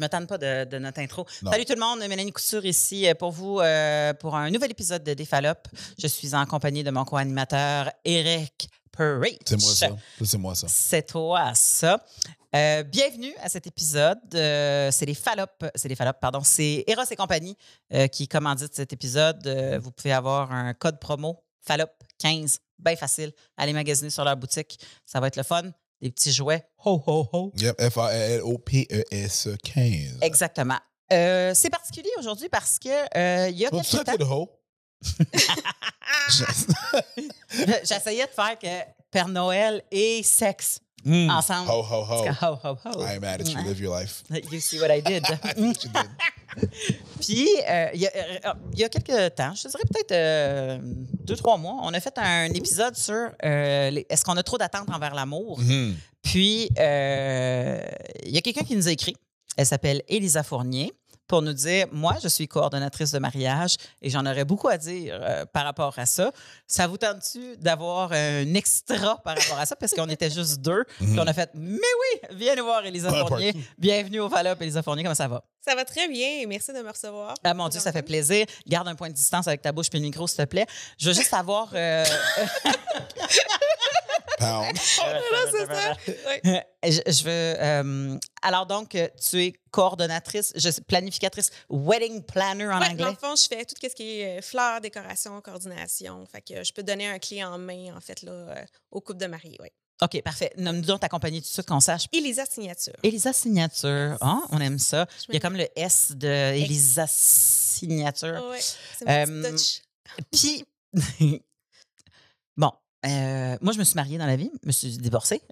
Je ne m'attends pas de, de notre intro. Non. Salut tout le monde, Mélanie Couture ici euh, pour vous euh, pour un nouvel épisode de Défalope. Je suis en compagnie de mon co-animateur Eric Perrich. C'est moi ça. C'est moi ça. C'est toi, ça. Euh, bienvenue à cet épisode. Euh, c'est les Fallop, c'est les Fallop, pardon. C'est Eros et compagnie qui commandite cet épisode. Vous pouvez avoir un code promo Fallop 15, bien facile. Allez magasiner sur leur boutique, ça va être le fun. Des petits jouets, ho ho ho. Yep, F-A-L-O-P-E-S 15. Exactement. Euh, c'est particulier aujourd'hui parce que euh, il y a quelques temps, de hoe? j'essayais de faire que Père Noël et sexe Mm. ensemble. Ho, ho, ho. Ho, ho, ho. I'm mad at you. Live your life. You see what I did. I. Puis, euh, il y, a- euh, il y a quelques temps, je te dirais peut-être euh, deux, trois mois, on a fait un épisode sur euh, les- est-ce qu'on a trop d'attentes envers l'amour? Mhm. Puis, euh, il y a quelqu'un qui nous a écrit. Elle s'appelle Élisa Fournier pour nous dire Moi, je suis coordonnatrice de mariage et j'en aurais beaucoup à dire euh, par rapport à ça. Ça vous tente-tu d'avoir un extra par rapport à ça? Parce qu'on était juste deux. Puis on a fait Mais oui, viens nous voir, Élisa Un Fournier. Bienvenue au Fallop, Élisa Fournier. Comment ça va? Ça va très bien. Merci de me recevoir. Ah mon Dieu, ça fait plaisir. Garde un point de distance avec ta bouche puis le micro, s'il te plaît. Je veux juste savoir. euh, Pound. c'est ça. Oui. je, je veux. euh, alors donc, euh, tu es coordonnatrice, je sais, planificatrice, wedding planner en Ouais, dans anglais. le fond, je fais tout ce qui est euh, fleurs, décoration, coordination. Fait que je peux donner un clé en main, en fait, là, euh, au couple de mariés. Oui. Ok, parfait. Nomme-nous donc ta compagnie tout de suite qu'on sache. Elisa Signature. Elisa Signature. Ah, on aime ça. Il y a me- comme le S de Elisa Signature. Oui, c'est mon petit Euh, touch. Puis, euh, moi, je me suis mariée dans la vie, je me suis divorcée.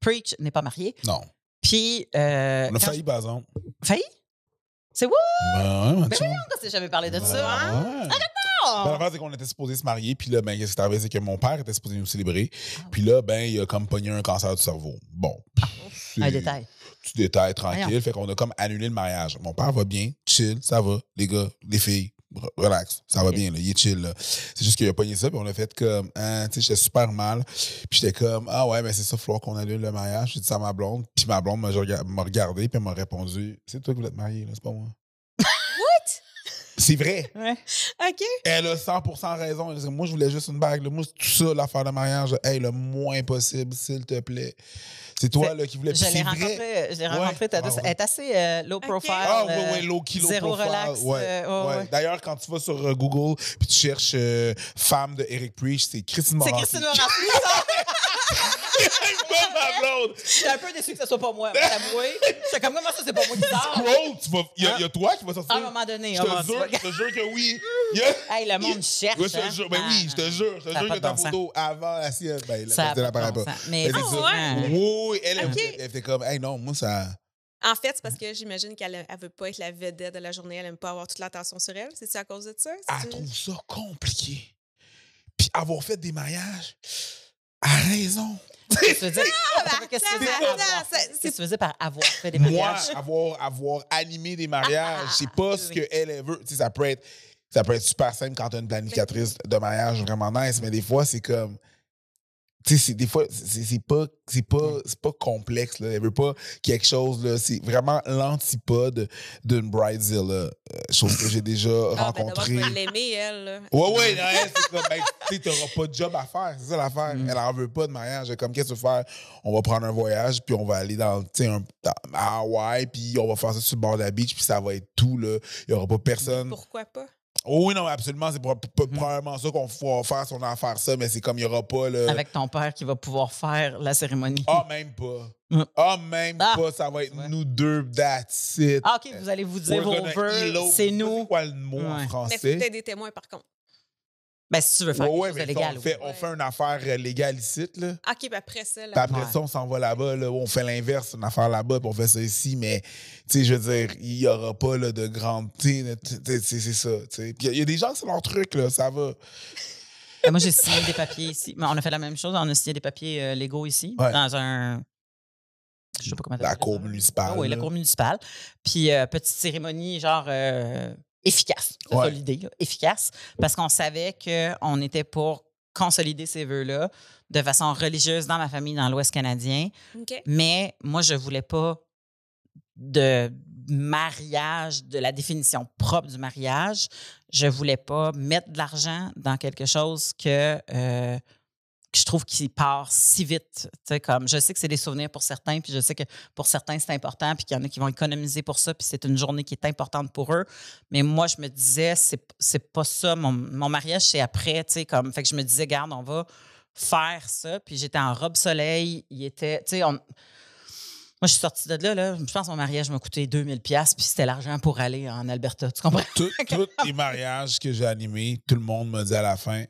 Preach n'est pas marié. Non. Puis, euh, On a failli, par exemple. failli? C'est what? Ben ouais, Ben Mathieu. On s'est jamais parlé de Ben ça. hein? ouais. Ben, L'affaire, c'est qu'on était supposé se marier, puis là, ben, qu'est-ce qui est arrivé, c'est que mon père était supposé nous célébrer, Ah puis là, ben, il a comme pogné un cancer du cerveau. Bon. c'est Un détail. Petit détail, tranquille. Voyons. Fait qu'on a comme annulé le mariage. Mon père va bien, chill, ça va. Les gars, les filles, relax, ça va bien, là, il est chill. là. C'est juste qu'il a pogné ça, puis on a fait comme, hein, tu sais, j'étais super mal. Puis j'étais comme, ah ouais, ben c'est ça, il falloir qu'on annule le mariage. J'ai dit ça à ma blonde, puis ma blonde m'a rega- m'a regardé, puis elle m'a répondu, c'est toi qui voulais te marier, là, c'est pas moi. What? C'est vrai. Ouais. OK. Elle a 100% raison. Dit, Moi, je voulais juste une bague. là. Moi, tout ça, l'affaire de mariage. Hey, le moins possible, s'il te plaît. C'est toi C'est- là, qui voulais. Je l'ai c'est vrai? rencontré, je l'ai rencontré, t'as Ah, ouais. elle est assez euh, low profile. Ah, ouais, euh, ouais, low key, low zéro profile. relax, Ouais, euh, ouais, ouais. ouais. D'ailleurs, quand tu vas sur euh, Google puis tu cherches euh, femme de Eric Preach, c'est Christine C'est Morancy. Christine Morancy, ça! Pas ma blonde. J'étais un peu déçu que ce soit pas moi, t'avouer. J'étais comme, comment ça, c'est pas moi qui sors? Scroll, tu vas. Il y, a- y a toi qui vas sortir? À un moment donné, je te jure, je te jure que oui. A- Hey, le monde cherche. Ouais, je hein? te jure, ben oui, je te jure, je te jure que ta photo avant la sienne, ben, la Ça a elle pas. Mais c'est effectivement, ouais? Oui, elle, était comme, hey, non, moi, ça. En fait, c'est parce que j'imagine qu'elle ne veut pas être la vedette de la journée. Elle n'aime pas avoir toute l'attention sur elle. C'est-tu à cause de ça? Elle trouve ça compliqué. Puis avoir fait des mariages, à raison. Qu'est-ce que tu veux dire? ben, Qu'est-ce que tu veux dire par avoir fait des Moi, mariages? avoir, avoir animé des mariages, c'est pas ce qu'elle elle veut. Ça peut être. Ça peut être super simple quand tu as une planificatrice de mariage vraiment nice, mais des fois, c'est comme. Tu sais, des fois, c'est pas, c'est pas, c'est pas complexe. Là. Elle veut pas quelque chose. là. C'est vraiment l'antipode d'une bridezilla. Euh, chose que j'ai déjà Ah, ben, rencontrée. l'aimer, elle. là. Ouais, ouais, non, elle, c'est comme, ben, tu t'auras pas de job à faire, c'est ça l'affaire. Mm. Elle en veut pas de mariage. Comme, qu'est-ce que tu veux faire? On va prendre un voyage, puis on va aller dans, tu sais, à Hawaï, puis on va faire ça sur le bord de la beach, puis ça va être tout, là. Il y aura pas personne. Pourquoi pas? Oh oui, non, absolument, c'est pro- pro- probablement ça qu'on va faire si on a à faire ça, mais c'est comme, il y aura pas, là. Avec ton père qui va pouvoir faire la cérémonie. Ah, même pas. Mm. Ah, même Ah. pas. Ça va être Ouais. nous deux, that's it. Ah, OK, vous allez vous dire We're vos c'est C'est nous. quoi le mot Ouais. en Mais faut français? des témoins, par contre. Ben, si tu veux faire Ouais, ouais, quelque chose de légal. on, fait, on fait une affaire euh, légale ici, là. OK, puis après ça, là, Puis après Ouais. ça, on s'en va là-bas, là, on fait l'inverse, une affaire là-bas, puis on fait ça ici, mais, tu sais, je veux dire, il n'y aura pas là, de grande. C'est c'est ça, tu sais. Puis il y, a- il y a des gens, c'est leur truc, là, ça va. Ben, moi, j'ai signé des papiers ici. Mais on a fait la même chose. On a signé des papiers euh, légaux ici, Ouais. dans un. Je sais pas comment La cour ça. municipale. Ah oui, la cour municipale. Puis, euh, petite cérémonie, genre, euh, efficace. C'est Ouais. ça l'idée, là, efficace. Parce qu'on savait qu'on était pour consolider ces vœux-là de façon religieuse dans ma famille, dans l'Ouest canadien. Mais moi, je voulais pas de mariage, de la définition propre du mariage. Je voulais pas mettre de l'argent dans quelque chose que, euh, que je trouve qui part si vite. Comme, je sais que c'est des souvenirs pour certains, puis je sais que pour certains, c'est important, puis qu'il y en a qui vont économiser pour ça, puis c'est une journée qui est importante pour eux. Mais moi, je me disais, c'est, c'est pas ça. Mon, mon mariage, c'est après. Tu sais, comme, fait que je me disais, garde, on va faire ça. Puis j'étais en robe soleil. Il était, on- moi, je suis sortie de là, là. Je pense que mon mariage m'a coûté 2000 pièces puis c'était l'argent pour aller en Alberta. Tu comprends? Tous les mariages que j'ai animés, tout le monde me dit à la fin,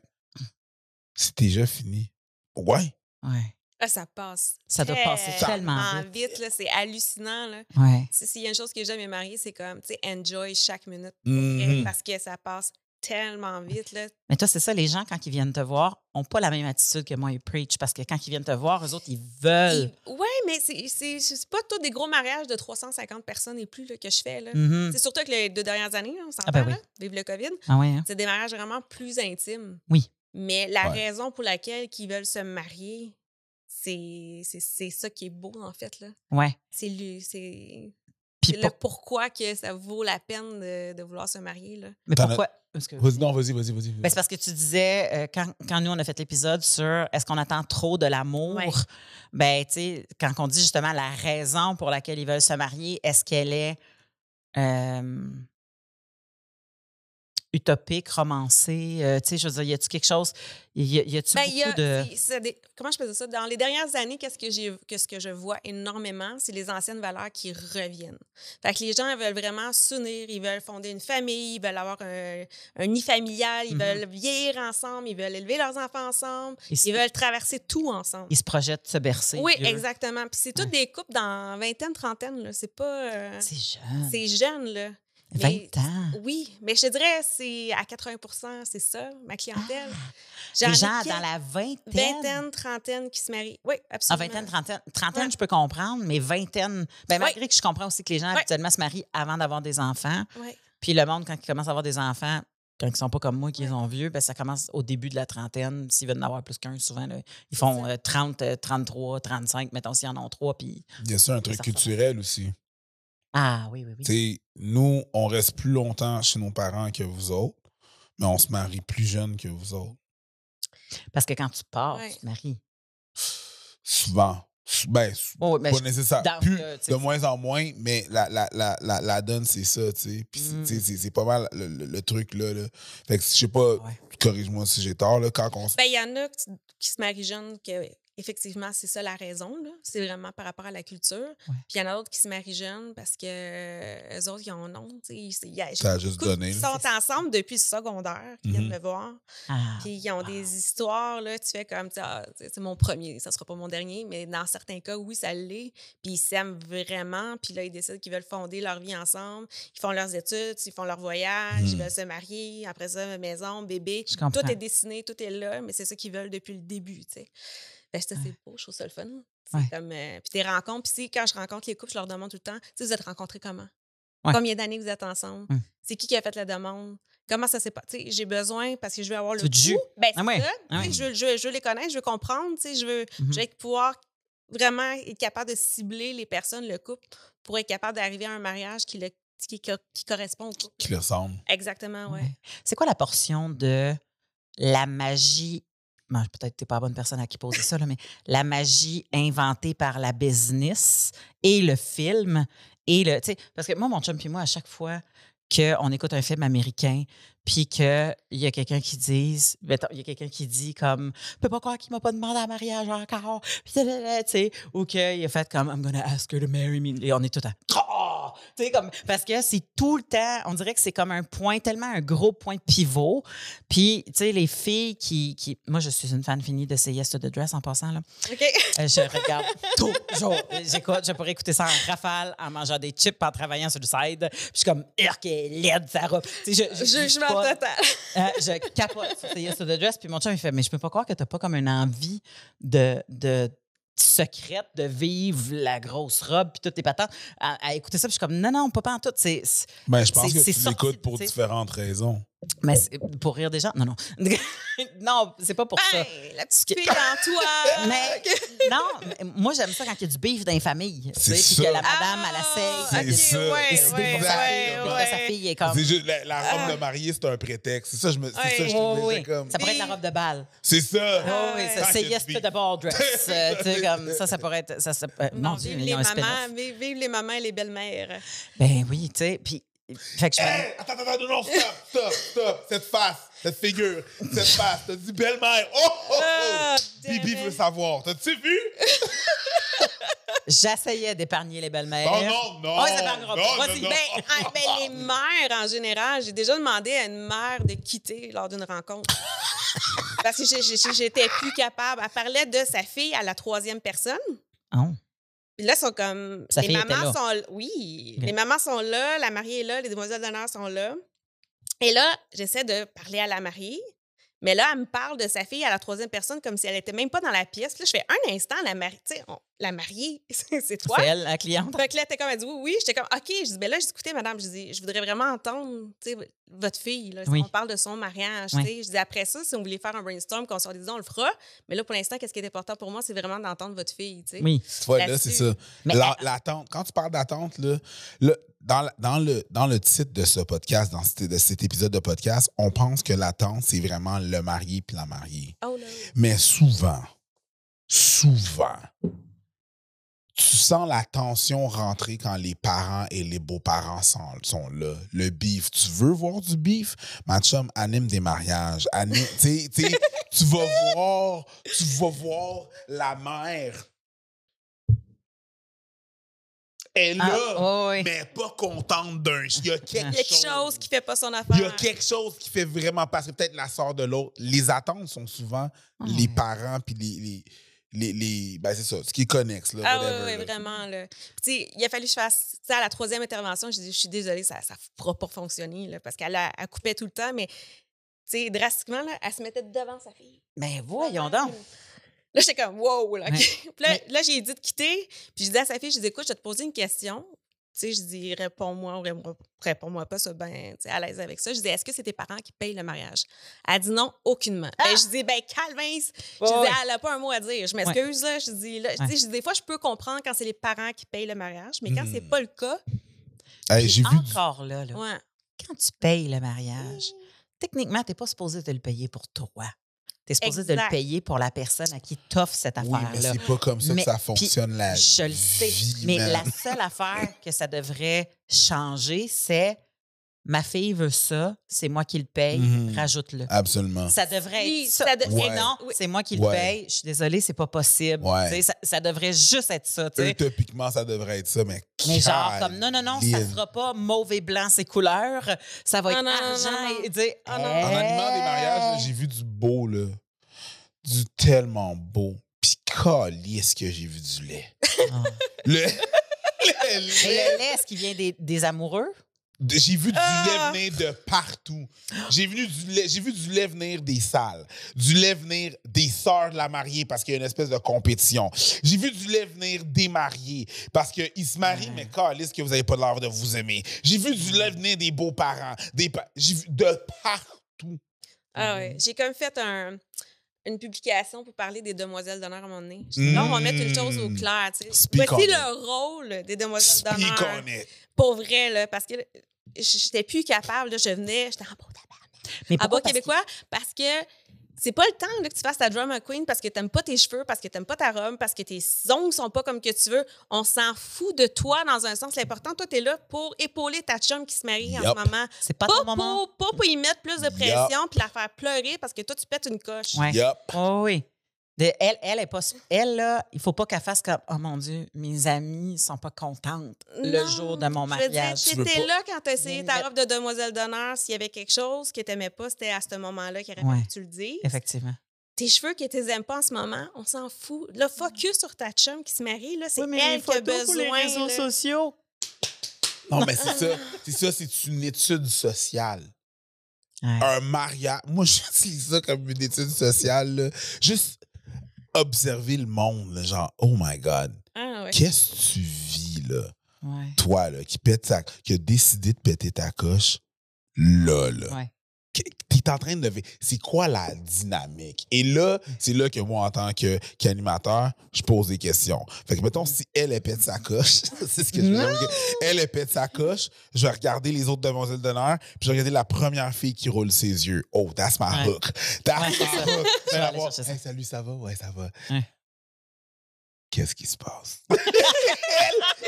c'est déjà fini. Ouais. Ouais. Ah, ça passe. Ça doit passer tellement vite. là, C'est hallucinant. Là. Ouais. Si- S'il y a une chose que j'aime mes mariés, c'est comme, tu sais, enjoy chaque minute. Mhm. Parce que ça passe tellement vite. Là. Mais toi, c'est ça, les gens, quand ils viennent te voir, n'ont pas la même attitude que moi, ils preach. Parce que quand ils viennent te voir, eux autres, ils veulent. Oui, mais c'est- c'est c'est pas tous des gros mariages de 350 personnes et plus là, que je fais. Là. Mhm. C'est surtout que les deux dernières années, là, on s'entend, Ah ben oui. là, vive le COVID, Ah ouais, hein? c'est des mariages vraiment plus intimes. Oui. Mais la Ouais. raison pour laquelle ils veulent se marier, c'est c'est- c'est ça qui est beau, en fait. là. Ouais. C'est pour- le pourquoi que ça vaut la peine de, de vouloir se marier. Là. Mais pourquoi? Que- Vas-y, non, vas-y, vas-y, vas-y. Ben, c'est parce que tu disais, euh, quand, quand nous, on a fait l'épisode sur est-ce qu'on attend trop de l'amour, Ouais. ben, tu sais, quand on dit justement la raison pour laquelle ils veulent se marier, est-ce qu'elle est utopique, romancée? Euh, tu sais, je veux dire, y a-tu quelque chose, y, a- y a-tu Ben, beaucoup il y a- de. des- comment je peux dire ça? Dans les dernières années, qu'est-ce que j'ai qu'est-ce que je vois énormément, c'est les anciennes valeurs qui reviennent. Fait que les gens veulent vraiment s'unir, ils veulent fonder une famille, ils veulent avoir un, un nid familial, ils Mhm. veulent vieillir ensemble, ils veulent élever leurs enfants ensemble, Ils, veulent traverser tout ensemble. ils se projettent se bercer. Oui, exactement. Puis c'est toutes Ouais. des couples dans vingtaine, trentaine, là. C'est pas... euh, C'est jeune. c'est jeune, là. 20 mais- ans. Oui, mais je te dirais, c'est à 80% c'est ça, ma clientèle. J'en Ah! Les gens dans la vingtaine. Vingtaine, trentaine qui se marient. Oui, Ah, absolument. vingtaine, trentaine. Trentaine, Ouais. je peux comprendre, mais vingtaine. Ben, malgré Ouais. que je comprends aussi que les gens Ouais. habituellement se marient avant d'avoir des enfants. Ouais. Puis le monde, quand ils commencent à avoir des enfants, quand ils sont pas comme moi, qui Ouais. sont vieux, ben ça commence au début de la trentaine. S'ils veulent en avoir plus qu'un, souvent, là, ils font euh, 30, euh, 33, 35, mettons s'ils en ont trois. Puis... Il y a ça, un truc culturel aussi. Ah oui, oui, oui. Tu sais, nous, on reste plus longtemps chez nos parents que vous autres, mais on se marie plus jeune que vous autres. Parce que quand tu pars, Ouais. tu te maries. Souvent. Ben, Oh, pas nécessaire. Plus, euh, de moins en moins, mais la, la, la, la, la donne, c'est ça, tu sais. Puis, c'est- Mm. c'est pas mal le, le- le truc, là, là. Fait que, je sais pas, Ouais. corrige-moi si j'ai tort, là, quand on Ben, il y en a qui, qui se marient jeunes, que effectivement, c'est ça la raison. C'est vraiment par rapport à la culture. Puis il y en a d'autres qui se marient jeunes parce que euh, eux autres, ils en ont. ils- il y a- juste donné, Ils sont ensemble depuis le secondaire, qui viennent Mhm. me voir. Ah, Puis ils ont des histoires, là, tu fais comme, ah, c'est mon premier, ça sera pas mon dernier, mais dans certains cas, oui, ça l'est. Puis ils s'aiment vraiment, puis là, ils décident qu'ils veulent fonder leur vie ensemble. Ils font leurs études, ils font leur voyage, ils Mhm. veulent se marier, après ça, maison, bébé. Tout est dessiné, tout est là, mais c'est ça qu'ils veulent depuis le début. Ben, ça, c'est beau, je trouve ça le fun. C'est Ouais. comme, euh, puis tes rencontres, puis si, quand je rencontre les couples, je leur demande tout le temps, tu vous êtes rencontrés comment? Ouais. Combien d'années vous êtes ensemble? Hum. C'est qui qui a fait la demande? Comment ça s'est passé? J'ai besoin, parce que je veux avoir le pouls. Ben, Ah ça. Ah. Je, veux, je veux- je veux les connaître, je veux comprendre. Je veux, je veux être- pouvoir vraiment être capable de cibler les personnes, le couple, pour être capable d'arriver à un mariage qui, le, qui, qui correspond au couple. qui le ressemble. Exactement. Ouais. C'est quoi la portion de la magie? Bon, Peut-être que tu n'es pas la bonne personne à qui poser ça, là, mais la magie inventée par la business et le film. Et le, parce que moi, mon chum et moi, à chaque fois qu'on écoute un film américain, puis qu'il y a quelqu'un qui dise, il y a quelqu'un qui dit comme, je peux pas croire qu'il m'a pas demandé en mariage encore, puis ou qu'il a fait comme, I'm gonna ask her to marry me, et on est tout à! Tu sais, comme, parce que c'est tout le temps, on dirait que c'est comme un point, tellement un gros point de pivot, puis, tu sais, les filles qui, qui, moi, je suis une fan finie de Say Yes to the Dress en passant, là. OK. Euh, je regarde toujours. J'écoute, je pourrais écouter ça en rafale, en mangeant des chips, en travaillant sur le side. Puis je suis comme, Urk, laide, sa robe. Tu sais, je, je, je, Jugement pas- total. euh, je capote sur Say Yes to the Dress. Puis mon chum, il fait, mais je peux pas croire que t'as pas comme une envie de, de secrète de vivre la grosse robe puis toutes tes patentes à, à écouter ça puis je suis comme non non pas pas en tout c'est Ben, je pense que tu l'écoutes pour différentes raisons. Mais pour rire des gens? Non, non. non, c'est pas pour ça. La petite fille en toi. Mais non, mais moi j'aime ça quand il y a du beef dans les familles. tu C'est sais, Puis que la madame, elle Ah, essaye de C'est ça. ouais, ouais, sa ouais, fille. puis que ouais. sa fille est comme. C'est juste la, la robe Ah. de mariée, c'est un prétexte. C'est ça, je me. Ça, je oui, comme. Pourrait être la robe de bal. C'est ça. Oh, oui, c'est yes to the ball dress. Euh, tu sais, comme ça, ça pourrait être. Ça, ça- euh, Non, mon Dieu, vive les mamans, vive, vive les mamans et les belles-mères. Ben oui, tu sais. Puis, fait que je Hey, attends, attends, non, non, stop, stop, stop. Cette face, cette figure, cette face. T'as dit belle-mère. Oh, oh, oh. Ah, Bibi veut savoir. T'as-tu vu? j'essayais d'épargner les belles-mères. Non, non, non. Oh, ils épargneront Non, pas. non, Vas-y. non. Ben, ah, ben, les mères, en général, j'ai déjà demandé à une mère de quitter lors d'une rencontre. Parce que j'étais plus capable. Elle parlait de sa fille à la troisième personne. Oh. Puis là, sont comme. Sa les fille était mamans là. sont Oui. Ok. Les mamans sont là, la mariée est là, les demoiselles d'honneur sont là. Et là, j'essaie de parler à la mariée. Mais là, elle me parle de sa fille à la troisième personne comme si elle était même pas dans la pièce. Puis Là, je fais un instant, la on- la mariée, c'est toi. C'est elle, la cliente. Que là, t'es comme, elle dit oui, oui. J'étais comme, OK. Je dis, ben là, j'ai dit, écoutez, madame, je dis, je voudrais vraiment entendre, tu sais, votre fille, là. Si Oui. On parle de son mariage, Oui. tu sais. Je dis, après ça, si on voulait faire un brainstorm, qu'on soit des on le fera. Mais là, pour l'instant, qu'est-ce qui est important pour moi, c'est vraiment d'entendre votre fille, tu sais. Oui. Tu vois, là, c'est ça. L'attente. Quand tu parles d'attente, là, là, dans, dans, le, dans le titre de ce podcast, dans cet, de cet épisode de podcast, on pense que l'attente, c'est vraiment le marié puis la mariée. Oh là. Mais souvent, souvent, tu sens la tension rentrer quand les parents et les beaux-parents sont, sont là. Le beef. Tu veux voir du beef? Ma chum anime des mariages. Anime, tu vas voir, tu vas voir la mère. Elle est Ah, là, oh, oui. mais pas contente d'un. Il y a quelque, Il y a quelque chose qui fait pas son affaire. il y a quelque chose qui fait vraiment passer peut-être la sort de l'autre. Les attentes sont souvent les Ouais. parents puis les, les, les, les- ben c'est ça, ce qui est connexe là. Ah oui, whatever, oui, là. vraiment. Là. Puis, tu sais, il a fallu que je fasse sais, à la troisième intervention. Je dis, je suis désolée, ça ne pourra pas fonctionner là, parce qu'elle a- elle coupait tout le temps, mais tu sais, drastiquement, là, elle se mettait devant sa fille. Ben voyons donc. Là, j'étais comme, wow, là. Ouais. Puis là, Mais- là, j'ai dit de quitter. Puis je dis à sa fille, je dis, écoute, je vais te poser une question. Tu sais, je dis, réponds-moi ou réponds- réponds-moi pas, ça, ben, tu sais, à l'aise avec ça. Je dis, est-ce que c'est tes parents qui payent le mariage? Elle dit non, aucunement. Ben, je dis, ben, Calvin, je Ah! Ouais, dis, elle n'a pas un mot à dire. Je m'excuse, là. Je dis, là, tu sais, je dis, des fois, je peux comprendre quand c'est les parents qui payent le mariage, mais quand c'est Mhm. pas le cas, Hey, j'ai vu Encore là, là, ouais. quand tu payes le mariage, techniquement, tu n'es pas supposé de le payer pour toi. Tu es supposé de le payer pour la personne à qui t'offre cette Oui, mais affaire-là. c'est pas comme ça Mais- que ça puis, fonctionne la Je le sais. vie, mais la seule affaire que ça devrait changer, c'est ma fille veut ça, c'est moi qui le paye, Mhm. rajoute-le. Absolument. Ça devrait Oui, être ça. ça de- Et Ouais. non, c'est moi qui le Ouais. paye. Je suis désolée, c'est pas possible. Ouais. Tu sais, Ça, ça devrait juste être ça. Utopiquement, ça devrait être ça, mais Mais genre, comme non, non, non, ça Caroline. sera pas mauve et blanc, ces couleurs. Ça va Ah, être non, non, argent non, non. et dire. Ah, non. En animant des mariages, j'ai vu du beau, là. Du tellement beau. Puis est-ce que j'ai vu du lait. Ah. Le, lait. le lait, est-ce qu'il vient des, des amoureux? J'ai vu du Ah! lait venir de partout. J'ai vu du lait, j'ai vu du lait venir des salles, du lait venir des sœurs de la mariée parce qu'il y a une espèce de compétition. J'ai vu du lait venir des mariés parce qu'ils se marient, mais calisse que vous n'avez pas l'air de vous aimer. J'ai vu du lait venir des beaux-parents, des pa- j'ai vu de partout. Ah ouais. J'ai comme fait un- une publication pour parler des demoiselles d'honneur à un moment donné. Je dis, Là, on va mettre une chose au Mm. clair. tu sais. Voici le rôle des demoiselles d'honneur. Pour vrai, là, parce que j'étais plus capable. là, je venais, j'étais en beau tabac. Mais En bas québécois, parce que c'est pas le temps là, que tu fasses ta drama queen parce que t'aimes pas tes cheveux, parce que t'aimes pas ta robe, parce que tes ongles sont pas comme que tu veux. On s'en fout de toi dans un sens. L'important, toi, t'es là pour épauler ta chum qui se marie en ce moment. C'est pas Pas ton moment. pour, pas pour y mettre plus de pression puis la faire pleurer parce que toi, tu pètes une coche. Ouais. Oh, oui. De- elle, elle est pas. Elle, là, il faut pas qu'elle fasse comme Oh mon Dieu, mes amis sont pas contentes le Non, jour de mon Je veux dire, mariage. Tu veux t'étais pas- là quand t'as essayé Mais- ta robe de demoiselle d'honneur. S'il y avait quelque chose que t'aimais pas, c'était à ce moment-là qu'il aurait Ouais. que tu le dises. Effectivement. Tes cheveux que tu aimes pas en ce moment, on s'en fout. Le focus sur ta chum qui se marie, là, c'est elle qui a besoin. là. sociaux. Non, mais c'est ça. C'est ça, c'est une étude sociale. Ouais. un mariage. Moi, j'utilise ça comme une étude sociale. là. Juste observer le monde, là, genre, oh my God, Ah ouais. qu'est-ce que tu vis, là? Ouais. Toi, là, qui, pète ta- qui a décidé de péter ta coche, là, là. Ouais. T'es en train de. C'est quoi la dynamique? Et là, c'est là que moi, en tant que- qu'animateur, je pose des questions. Fait que, mettons, si elle, elle pète sa coche, c'est ce que je veux dire. Elle, elle pète sa coche, je vais regarder les autres demoiselles d'honneur, puis je vais regarder la première fille qui roule ses yeux. Oh, that's my hook. That's my ça. hook. Hey, salut, ça va? Ouais, ça va. Ouais. Qu'est-ce qui se passe? elle,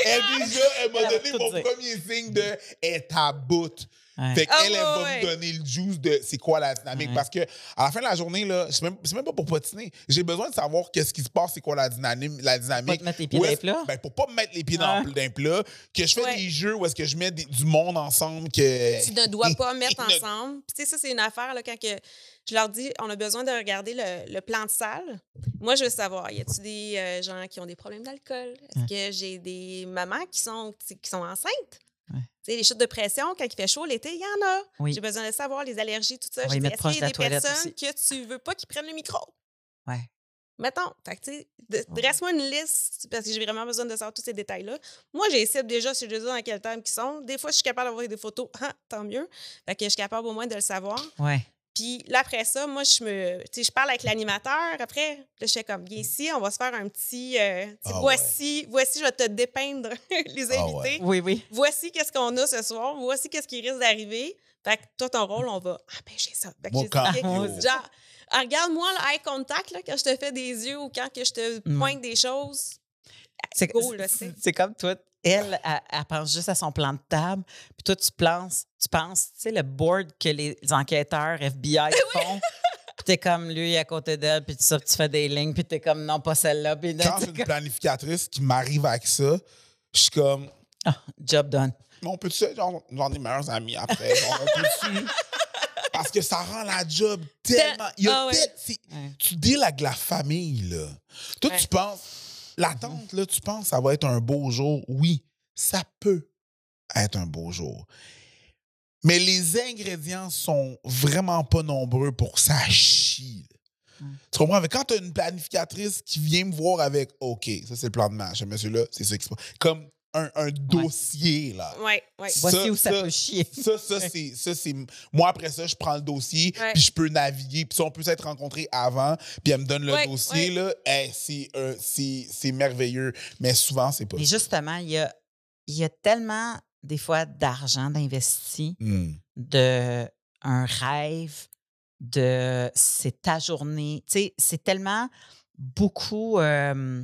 elle, déjà, elle m'a donné mon premier signe de elle est à bout. Ouais. Fait qu'elle, Ah, elle ouais, va ouais. me donner le juice de c'est quoi la dynamique. Ouais. Parce que à la fin de la journée, là, c'est même, pas pour patiner. J'ai besoin de savoir qu'est-ce qui se passe, c'est quoi la dynamique. La Pas dynamique. te mettre les pieds dans les plats. Ben, pour pas me mettre les pieds dans, Ouais. dans un plat, que je fais Ouais. des jeux où est-ce que je mets des- du monde ensemble que. tu ne dois pas mettre ensemble. Tu sais, ça, c'est une affaire, là, quand que je leur dis, on a besoin de regarder le, le plan de salle. Moi, je veux savoir, y a-tu des euh, gens qui ont des problèmes d'alcool? Est-ce que j'ai des mamans qui sont, qui sont enceintes? Ouais. Les chutes de pression, quand il fait chaud l'été, il y en a. Oui. J'ai besoin de savoir les allergies, tout ça. On Je dis, Est-ce qu'il y a de des personnes aussi. que tu veux pas qu'ils prennent le micro? Ouais. Mettons, fait dresse-moi une liste parce que j'ai vraiment besoin de savoir tous ces détails-là. Moi, cible déjà, je sais déjà dans quel thème ils sont. Des fois, je suis capable d'avoir des photos, ah, tant mieux. Fait que je suis capable au moins de le savoir. Ouais. Puis là, après ça, moi, je me. Tu sais, je parle avec l'animateur. Après, là, je fais comme, viens ici, on va se faire un petit. euh, Ah voici, voici, je vais te dépeindre les Ah invités. ouais. Oui, oui. Voici qu'est-ce qu'on a ce soir. Voici qu'est-ce qui risque d'arriver. Fait que toi, ton rôle, on va. Ah, ben, j'ai ça. Fait que j'ai ça. Genre, ah, regarde-moi le eye contact là, quand je te fais des yeux ou quand que je te Mm. pointe des choses. C'est Go, là, c'est- c'est- c'est comme toi, elle, elle, elle pense juste à son plan de table, puis toi, tu penses, tu penses, tu sais, le board que les enquêteurs FBI font, puis t'es comme lui à côté d'elle, puis tu, sais, tu fais des lignes, puis t'es comme non, pas celle-là, puis Quand c'est une planificatrice qui m'arrive avec ça, je suis comme. Ah, job done. Mais on peut-tu genre des meilleurs amis après? Genre, on peut-tu? Parce que ça rend la job tellement. Il y a Ah ouais. tel- c'est- Ouais. Tu deals avec la famille, là. Toi, Ouais. tu penses. La tante, là, tu penses que ça va être un beau jour? Oui, ça peut être un beau jour. Mais les ingrédients sont vraiment pas nombreux pour que ça chie. là. Mm. Tu comprends? Mais quand tu as une planificatrice qui vient me voir avec OK, ça c'est le plan de match, monsieur-là, c'est ça qui se passe. Comme un, un dossier, là. Ouais, ouais. Voici Ça, où ça, ça- peut chier. Ça, ça, c'est, ça, c'est. Moi, après ça, je prends le dossier, Ouais. puis je peux naviguer. Puis si on peut s'être rencontrés avant, puis elle me donne le Ouais, dossier, ouais. là, hey, c'est, euh, c'est, c'est merveilleux. Mais souvent, c'est pas Et ça. justement, il y a, il y a tellement, des fois, d'argent d'investi, Hmm. de un rêve, de c'est ta journée. Tu sais, c'est tellement beaucoup euh,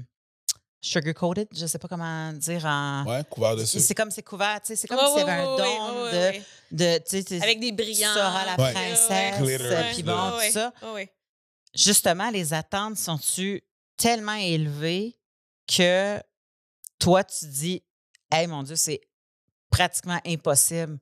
sugar-coated, je sais pas comment dire en. Ouais, couvert de C'est ça. c'est comme c'est couvert, tu sais, c'est comme y avait ouais, un don de, de, tu sais, Avec des brillants. Tu seras la Ouais. princesse, puis bon, tout ça. Justement, les attentes sont-tu tellement élevées que toi, tu dis, hey mon Dieu, c'est pratiquement impossible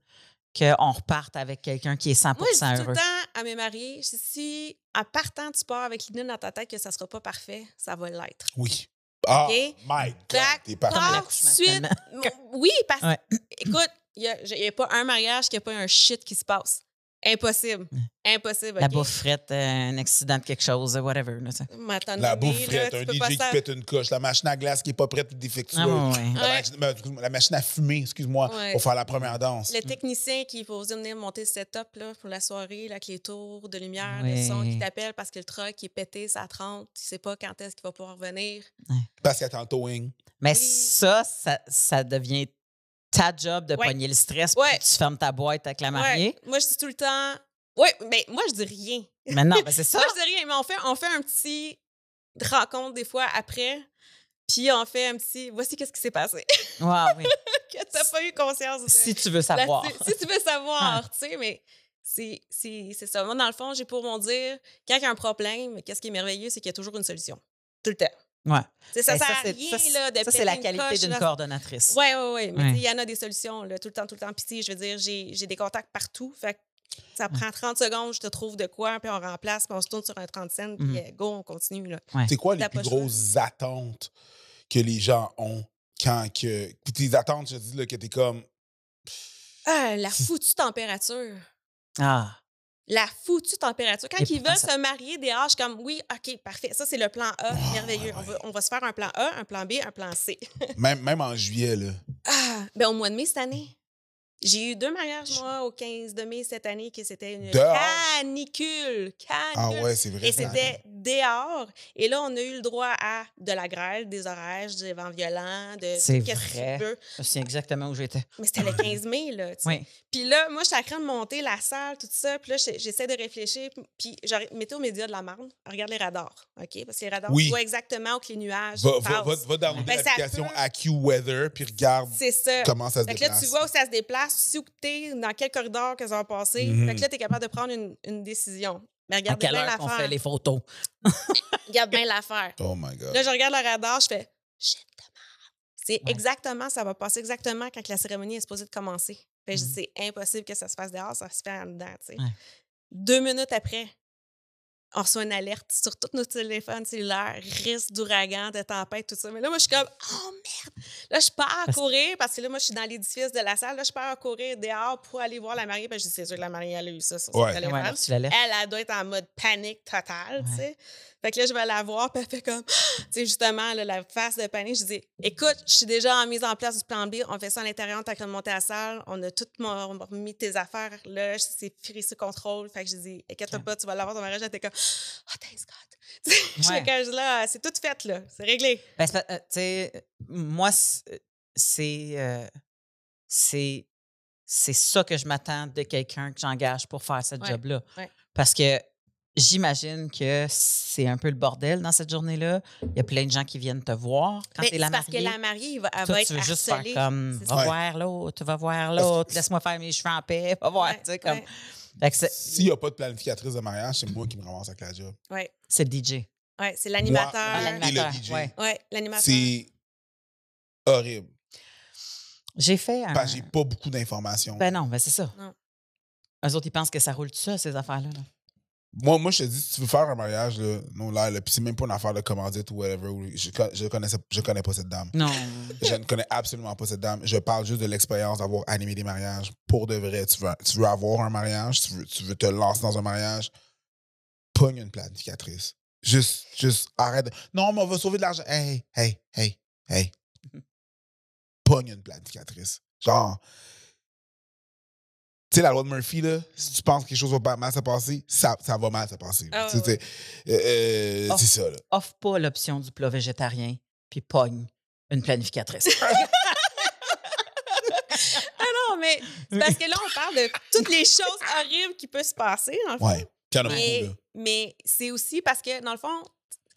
qu'on reparte avec quelqu'un qui est 100 Moi, je dis tout heureux? le temps à mes mariés, si en partant, tu pars avec l'idée dans ta tête que ça sera pas parfait, ça va l'être. Oui. Ah, OK? my God, t'es que oui, parce Ouais. écoute, il n'y a, pas un mariage qui n'a pas un shit qui se passe. Impossible. Impossible. La OK? bouffe frette, euh, un accident de quelque chose, whatever. là, à t'en La bouffe là, frette, tu un DJ qui pète une coche, la machine à glace qui est pas prête ou défectueuse. Ah, ouais. La, Ouais. machine, excuse-moi, la machine à fumer, excuse-moi, Ouais. pour faire la première danse. Le technicien qui faut venir monter le setup là, pour la soirée, là, avec les tours de lumière, Ouais. le son qui t'appelle parce que le truck est pété, ça 30, tu sais pas quand est-ce qu'il va pouvoir venir. Parce qu'il attend le towing. Mais Oui. ça, ça, ça devient ta job de Ouais. pogner le stress, Ouais. puis tu fermes ta boîte avec la mariée? Ouais. Moi, je dis tout le temps. Oui, mais moi, je dis rien. Mais non, ben c'est ça. Moi, je dis rien, mais on fait, on fait un petit rencontre des fois après, puis on fait un petit. Voici qu'est-ce qui s'est passé. Ouais, oui. que t'as pas eu conscience de. Si tu veux savoir. Si tu veux savoir, tu sais, mais c'est c'est- c'est ça. Moi, dans le fond, j'ai pour mon dire, quand il y a un problème, qu'est-ce qui est merveilleux, c'est qu'il y a toujours une solution. Tout le temps. Ouais. Ça Ben, sert à c'est- rien, ça, c'est- là, de ça, c'est la qualité d'une coordonnatrice. Oui, oui, oui. Mais Ouais. il y en a des solutions, là, tout le temps, tout le temps. Puis, je veux dire, j'ai j'ai des contacts partout. Fait que ça prend 30 secondes, je te trouve de quoi, puis on remplace, puis on se tourne sur un 30 cents, puis Mhm. euh, go, on continue. Là. C'est quoi les plus grosses attentes que les gens ont quand que. Puis tes attentes, je te dis là, que t'es comme. Ah, la foutue température. Ah. La foutue température. Quand Et ils veulent ça- se marier, des âges comme oui, OK, parfait. Ça, c'est le plan A, merveilleux. On, ouais. va, on va se faire un plan A, un plan B, un plan C. Même, même en juillet, là. Ah, ben au mois de mai cette année. J'ai eu deux mariages, moi, au 15 de mai cette année, que c'était une Dehors? canicule. Ah canicule. ouais, c'est vrai. Et c'était dehors. Et là, on a eu le droit à de la grêle, des orages, des vents violents, de C'est tout ce que vrai. tu. Je sais exactement où j'étais. Mais c'était le 15 mai, là. tu sais. Oui. Puis là, moi, j'étais en train de monter la salle, tout ça. Puis là, j'essaie de réfléchir. Puis, genre, mettez au média de la marne, regarde les radars, OK? Parce que les radars, Oui. tu vois exactement où que les nuages Va, va, passent. va, va Ben, ça l'application peut- AccuWeather puis regarde C'est ça. comment ça se Fait que là, déplace. tu vois où ça se déplace, où t'es, dans quel corridor que ça va passer. Mhm. Fait que là, t'es capable de prendre une, une décision. Mais À regarde quelle bien heure qu'on fait les photos? Regarde bien l'affaire. Oh my God. Là, je regarde le radar, je fais shit de merde. C'est Ouais. exactement, ça va passer exactement quand la cérémonie est supposée de commencer. Fait Mhm. c'est impossible que ça se fasse dehors, ça se fait en dedans, tu sais. Ouais. Deux minutes après, on reçoit une alerte sur tous nos téléphones cellulaires, risque d'ouragan, de tempête, tout ça. Mais là, moi, je suis comme, oh merde! Là, je pars à courir parce que là, moi, je suis dans l'édifice de la salle. Là, je pars à courir dehors pour aller voir la mariée. Parce que je dis, c'est sûr que la mariée, elle a eu ça sur son Ouais. téléphone. La laisses. Elle, elle doit être en mode panique totale, tu sais. Fait que là, je vais la voir, puis elle fait comme, tu sais, justement, là, la face de panique. Je dis, écoute, je suis déjà en mise en place du plan B. On fait ça à l'intérieur, t'as qu'à monter à la salle. On a tout mon- mis tes affaires là. C'est free sous contrôle. Fait que je dis, inquiète Ok. pas, tu vas l'avoir ton mariage. Elle était comme, oh, thanks God. Je Ouais. là, c'est tout fait, là. C'est réglé. Ben, euh, tu sais, moi, c'est- c'est. euh, c'est. C'est ça que je m'attends de quelqu'un que j'engage pour faire ce Ouais, job-là. ouais. Parce que j'imagine que c'est un peu le bordel dans cette journée-là. Il y a plein de gens qui viennent te voir quand tu es la c'est parce que mariée. la mariée, va- elle Toi, va tu être veux juste faire comme va voir l'autre, va voir l'autre, laisse-moi faire mes cheveux en paix, va voir, Ouais, tu sais, comme. ouais. S'il n'y a pas de planificatrice de mariage, c'est moi qui me ramasse avec la job. Ouais, c'est le DJ. ouais, c'est l'animateur. Ah, l'animateur, et le DJ. ouais. Ouais, l'animateur. C'est horrible. J'ai fait un. Parce que j'ai pas beaucoup d'informations. Ben non, ben c'est ça. Non. Eux autres, ils pensent que ça roule tout ça, ces affaires-là. là. Moi, moi, je te dis, si tu veux faire un mariage, là, non, là, là, puis c'est même pas une affaire de commandite ou whatever. ou- Je, je, connaissais, je connais pas cette dame. Non. Je ne connais absolument pas cette dame. Je parle juste de l'expérience d'avoir animé des mariages. Pour de vrai, tu veux, tu veux avoir un mariage, tu veux, tu veux te lancer dans un mariage, pogne une planificatrice. Juste, juste, arrête. de- Non, mais on va sauver de l'argent. Hey, hey, hey, hey. Pogne une planificatrice. Genre, tu sais, la loi de Murphy, là, si tu penses que quelque chose va pas mal se passer, ça, ça va mal se passer. Ah, euh, euh. C'est ça, là. Offre pas l'option du plat végétarien, puis pogne une planificatrice. Ah non, mais c'est parce que là, on parle de toutes les choses horribles qui peuvent se passer, le fond. Ouais. Puis en Mais, beaucoup, mais c'est aussi parce que, dans le fond,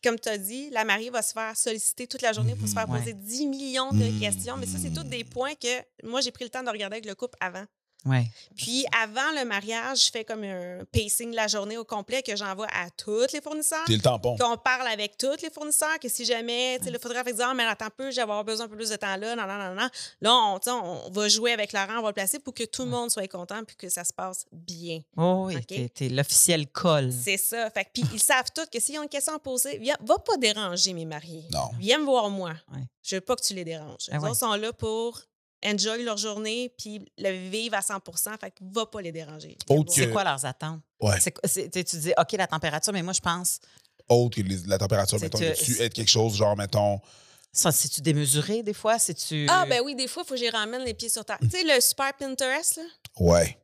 comme tu as dit, la mariée va se faire solliciter toute la journée pour se faire Mhm, poser 10 millions de Mhm. questions. Mais ça, c'est tous des points que moi, j'ai pris le temps de regarder avec le couple avant. Ouais. Puis avant le mariage, je fais comme un pacing la journée au complet que j'envoie à tous les fournisseurs. T'es le tampon. Qu'on parle avec tous les fournisseurs, que si jamais tu sais, le photographe dit Ah, mais attends un peu, je vais avoir besoin un peu plus de temps là, non, non, non, non. Là, on, tu sais, on va jouer avec Laurent, on va le placer pour que tout le monde soit content puis que ça se passe bien. Oh oui, OK? t'es, l'officiel col. C'est ça. Fait que, puis ils savent tous que s'ils ont une question à poser, viens, va pas déranger mes mariés. Non. Viens me voir moi. Ouais. Je veux pas que tu les déranges. Ah Les ouais. autres sont là pour enjoy leur journée puis le vivre à 100% Fait que va pas les déranger. C'est quoi leurs attentes? Ouais. C'est- tu tu dis, OK, la température, mais moi, je pense, Autre que les- la température, C'est mettons, que- tu être quelque chose, genre, mettons. ça, c'est-tu démesuré des fois? C'est-tu. Ah, ben oui, des fois, il faut que j'y ramène les pieds sur terre. Tu sais, le super Pinterest, là, Ouais.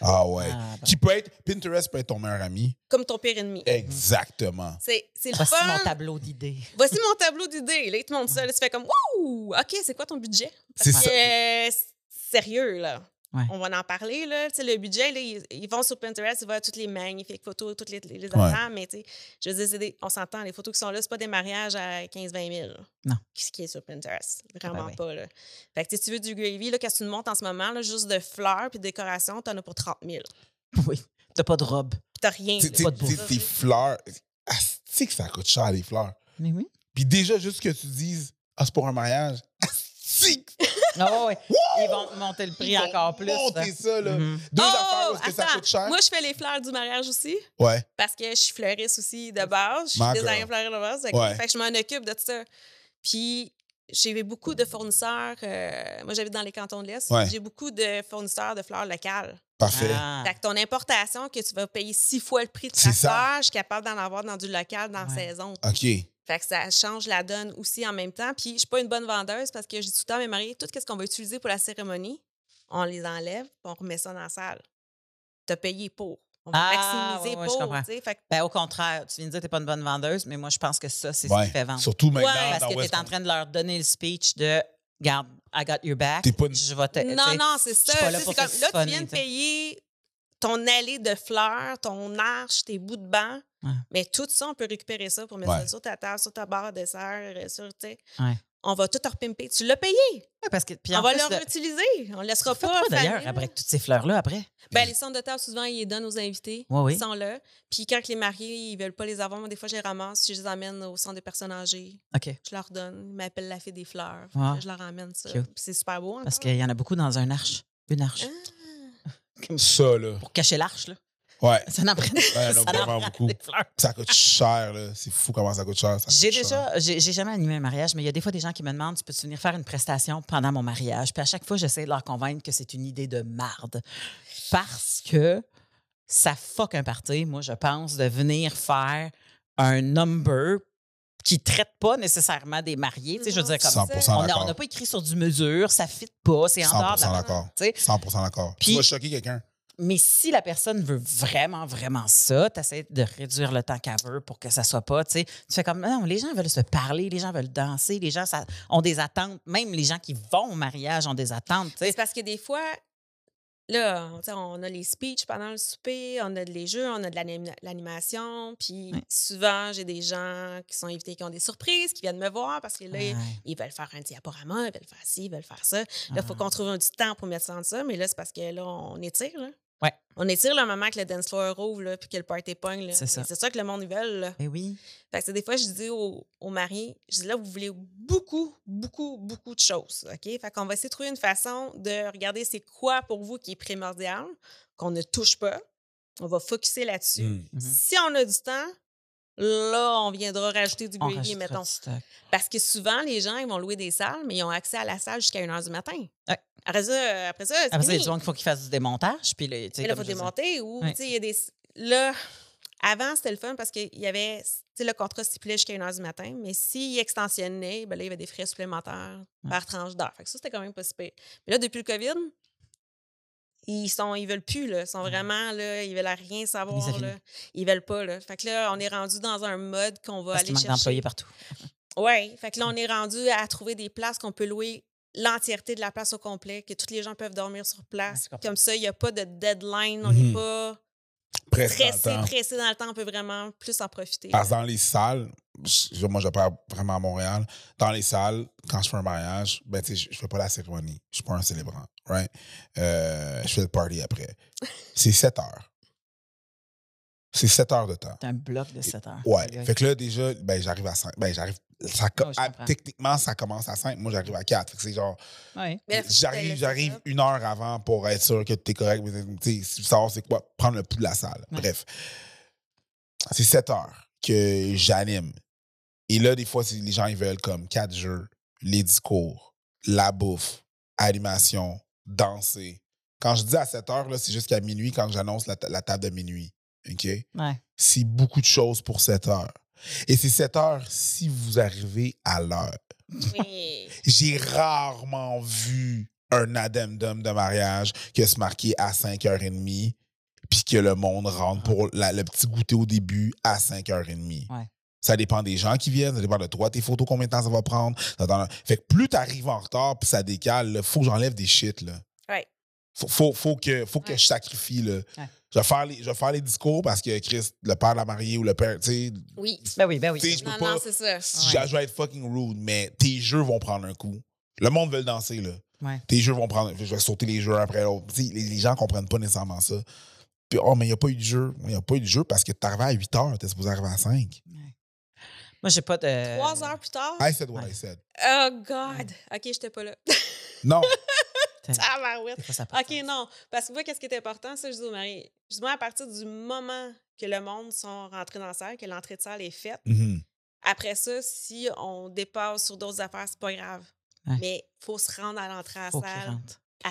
Ah ouais. Ah, bon. Qui peut être. Pinterest peut être ton meilleur ami. comme ton pire ennemi. Exactement. C'est c'est le Voici fun. mon tableau d'idées. Voici mon tableau d'idées. Là, il te montre ça. Là, tu fais comme, Wouh! OK, c'est quoi ton budget? C'est ça. euh, c'est sérieux, là. Ouais. On va en parler, là. Tu sais, le budget, là, ils, ils vont sur Pinterest, ils voient toutes les magnifiques photos, toutes les, les, les Ouais. affaires, mais tu sais, je veux dire, on s'entend, les photos qui sont là, c'est pas des mariages à 15-20 000. là, Non. Ce qui est sur Pinterest. Vraiment Ben oui. pas, là. Fait que tu si tu veux du gravy, là, quand tu nous montes en ce moment, là, juste de fleurs puis de décoration, t'en as pour 30 000. Puis Oui. T'as pas de robe. t'as rien. Tu sais, Pas de tu tes fleurs. Ah, tu sais que ça coûte cher, les fleurs. Mais oui. Puis déjà, juste que tu dises, ah, c'est pour un mariage. Ah, que Ah ouais. Ils vont te monter le prix ils vont encore plus. Monter hein. ça, là. Mhm. Deux Oh, affaires est-ce que ça coûte cher? Moi, je fais les fleurs du mariage aussi. Ouais. parce que je suis fleuriste aussi de base. Je suis designer fleuriste de base. Ouais. Fait que je m'en occupe de tout ça. Puis, j'ai beaucoup de fournisseurs. euh, moi, j'habite dans les cantons de l'Est. Ouais. J'ai beaucoup de fournisseurs de fleurs locales. Parfait. Ah. Fait que ton importation, que tu vas payer six fois le prix de C'est ta ça. fleur, je suis capable d'en avoir dans du local dans la Ouais. saison. OK. Fait que ça change la donne aussi en même temps. Puis, je suis pas une bonne vendeuse parce que je dis tout le temps à mes mariés, tout ce qu'on va utiliser pour la cérémonie, on les enlève, puis on remet ça dans la salle. Tu as payé pour. On va Ah, maximiser ouais, ouais, je pour. Fait que Ben, au contraire, tu viens de dire que tu n'es pas une bonne vendeuse, mais moi, je pense que ça, c'est ce Ouais. qui fait vendre. Surtout maintenant, Ouais, Parce que tu es en train de leur donner le speech de Garde, I got your back. T'es pas une- Je vais te. Non, non, c'est ça. pas là pour comme, là, tu viens de payer ton allée de fleurs, ton arche, tes bouts de banc. Ouais. Mais tout ça, on peut récupérer ça pour mettre Ouais. ça sur ta table, sur ta barre de dessert, euh, sur, tu sais. Ouais. On va tout repimper. Tu l'as payé. Ouais, parce que, puis on va le réutiliser. On ne laissera pas. d'ailleurs après toutes ces fleurs-là après? Ben, les centres de table, souvent, ils les donnent aux invités. Oui, oui. Ils sont là. Puis quand les mariés, ils veulent pas les avoir, moi, des fois, je les ramasse. Je les amène au centre de personnes âgées. OK. Je leur donne. Ils m'appellent la fée des fleurs. Ah. Je leur amène ça. C'est super beau. Parce qu'il y en a beaucoup dans un arche. Une arche. Ah. Ça, là. Pour cacher l'arche, là. Ouais. Ça n'en prend, a ça vraiment beaucoup. Ça coûte cher, là. C'est fou comment ça coûte cher. J'ai déjà, j'ai jamais animé un mariage, mais il y a des fois des gens qui me demandent, tu peux venir faire une prestation pendant mon mariage? Puis à chaque fois, j'essaie de leur convaincre que c'est une idée de marde. Parce que ça fuck un party, moi, je pense, de venir faire un number qui traite pas nécessairement des mariés. Tu sais, je veux dire, comme 100% on n'a d'accord. pas écrit sur du mesure, ça fit pas, c'est en dehors de 100% la- d'accord. tu sais. 100% d'accord. Tu vas choquer quelqu'un. Mais si la personne veut vraiment, vraiment ça, tu essaies de réduire le temps qu'elle veut pour que ça soit pas, tu sais. Tu fais comme, non, les gens veulent se parler, les gens veulent danser, les gens ça, ont des attentes. Même les gens qui vont au mariage ont des attentes, tu sais. C'est parce que des fois, là, on a les speeches pendant le souper, on a les jeux, on a de l'anim- l'animation. Puis souvent, j'ai des gens qui sont invités qui ont des surprises, qui viennent me voir parce que là, ils veulent faire un diaporama, ils veulent faire ci, ils veulent faire ça. Là, il faut Ah. qu'on trouve un petit temps pour mettre ça en ça. Mais là, c'est parce que là, on étire, là. Ouais. On étire le moment que le dance floor rouvre, là, puis que le party pogne, là. C'est ça. Ça que le monde, veulent, là. Eh oui. Fait que des fois, je dis aux, aux mariés, je dis là, vous voulez beaucoup, beaucoup, beaucoup de choses. OK? Fait qu'on va essayer de trouver une façon de regarder c'est quoi pour vous qui est primordial, qu'on ne touche pas. On va focuser là-dessus. Mm. Mhm. Si on a du temps, là, on viendra rajouter du gravy, mettons. du. Parce que souvent, les gens, ils vont louer des salles, mais ils ont accès à la salle jusqu'à 1 h du matin. Ouais. Après ça, après ça, c'est Après ça, il y a fini. du monde qu'il faut qu'il fasse du démontage. Puis là, il faut démonter ou, Ouais. il y a des. Là, avant, c'était le fun parce qu'il y avait. Le contrat stipulait jusqu'à 1 h du matin, mais s'il extensionnait, ben là, il y avait des frais supplémentaires Ouais. par tranche d'heure. Fait que ça, c'était quand même pas si pire. Mais là, depuis le COVID, ils sont ils veulent plus, là. Ils sont vraiment, là, ils veulent rien savoir, là. Ils veulent pas, là. Fait que là, on est rendu dans un mode qu'on va Parce aller manque chercher. d'employés partout. Oui, fait que là, on est rendu à trouver des places qu'on peut louer l'entièreté de la place au complet, que tous les gens peuvent dormir sur place. Comme ça, il n'y a pas de deadline, on n'est Mhm. pas pressé, pressé dans le temps, on peut vraiment plus en profiter. Parce que dans les salles, moi, je parle vraiment à Montréal. Dans les salles, quand je fais un mariage, ben, tu sais, je, fais pas la cérémonie. Je suis pas un célébrant, right? Euh, je fais le party après. C'est 7 heures. C'est 7 heures de temps. C'est un bloc de 7 heures. Ouais. Fait que là, déjà, ben, j'arrive à 5. Ben, j'arrive. Ça, à- techniquement, ça commence à 5. Moi, j'arrive à 4. Fait que c'est genre. Ouais. J'arrive, j'arrive une heure avant pour être sûr que tu es correct. Mais tu sais, savoir c'est quoi, prendre le pouls de la salle. Ouais. Bref. C'est 7 heures que j'anime. Et là, des fois, les gens, ils veulent comme quatre jeux, les discours, la bouffe, animation, danser. Quand je dis à 7 heures, là, c'est jusqu'à minuit quand j'annonce la, ta- la table de minuit. OK? Ouais. C'est beaucoup de choses pour 7 heures. Et c'est 7 heures si vous arrivez à l'heure. Oui. J'ai rarement vu un addendum de mariage que se marquer à 5h30 puis que le monde rentre pour la- le petit goûter au début à 5h30. Ouais. Ça dépend des gens qui viennent, ça dépend de toi, tes photos, combien de temps ça va prendre. Ça Fait que plus t'arrives en retard puis ça décale, faut que j'enlève des shit. Là. Faut, faut, faut que, faut que Ouais. je sacrifie. Là. Ouais. Je, vais faire les, je vais faire les discours parce que Chris, le père de la mariée ou le père, tu sais, Oui. Ben oui, ben oui. Je peux Non, pas- non, c'est ça. je, vais être fucking rude, mais tes jeux vont prendre un coup. Le monde veut le danser, là. Ouais. Tes jeux vont prendre. Je vais sauter les jeux après l'autre. Les, les gens comprennent pas nécessairement ça. Puis, oh, mais il n'y a pas eu de jeu. Il n'y a pas eu de jeu parce que tu arrivé à 8 heures, tu supposé arriver à 5. Moi, j'ai pas de. Trois heures plus tard? I said what Ouais. I said. Oh, God. OK, j'étais pas là. Non. Ah, ben oui. OK, non. Parce que moi, qu'est-ce qui est important? Ça, je dis au mari. Je dis, moi, à partir du moment que le monde sont rentrés dans la salle, que l'entrée de salle est faite, Mhm. après ça, si on dépasse sur d'autres affaires, c'est pas grave. Ouais. Mais il faut se rendre à l'entrée à la salle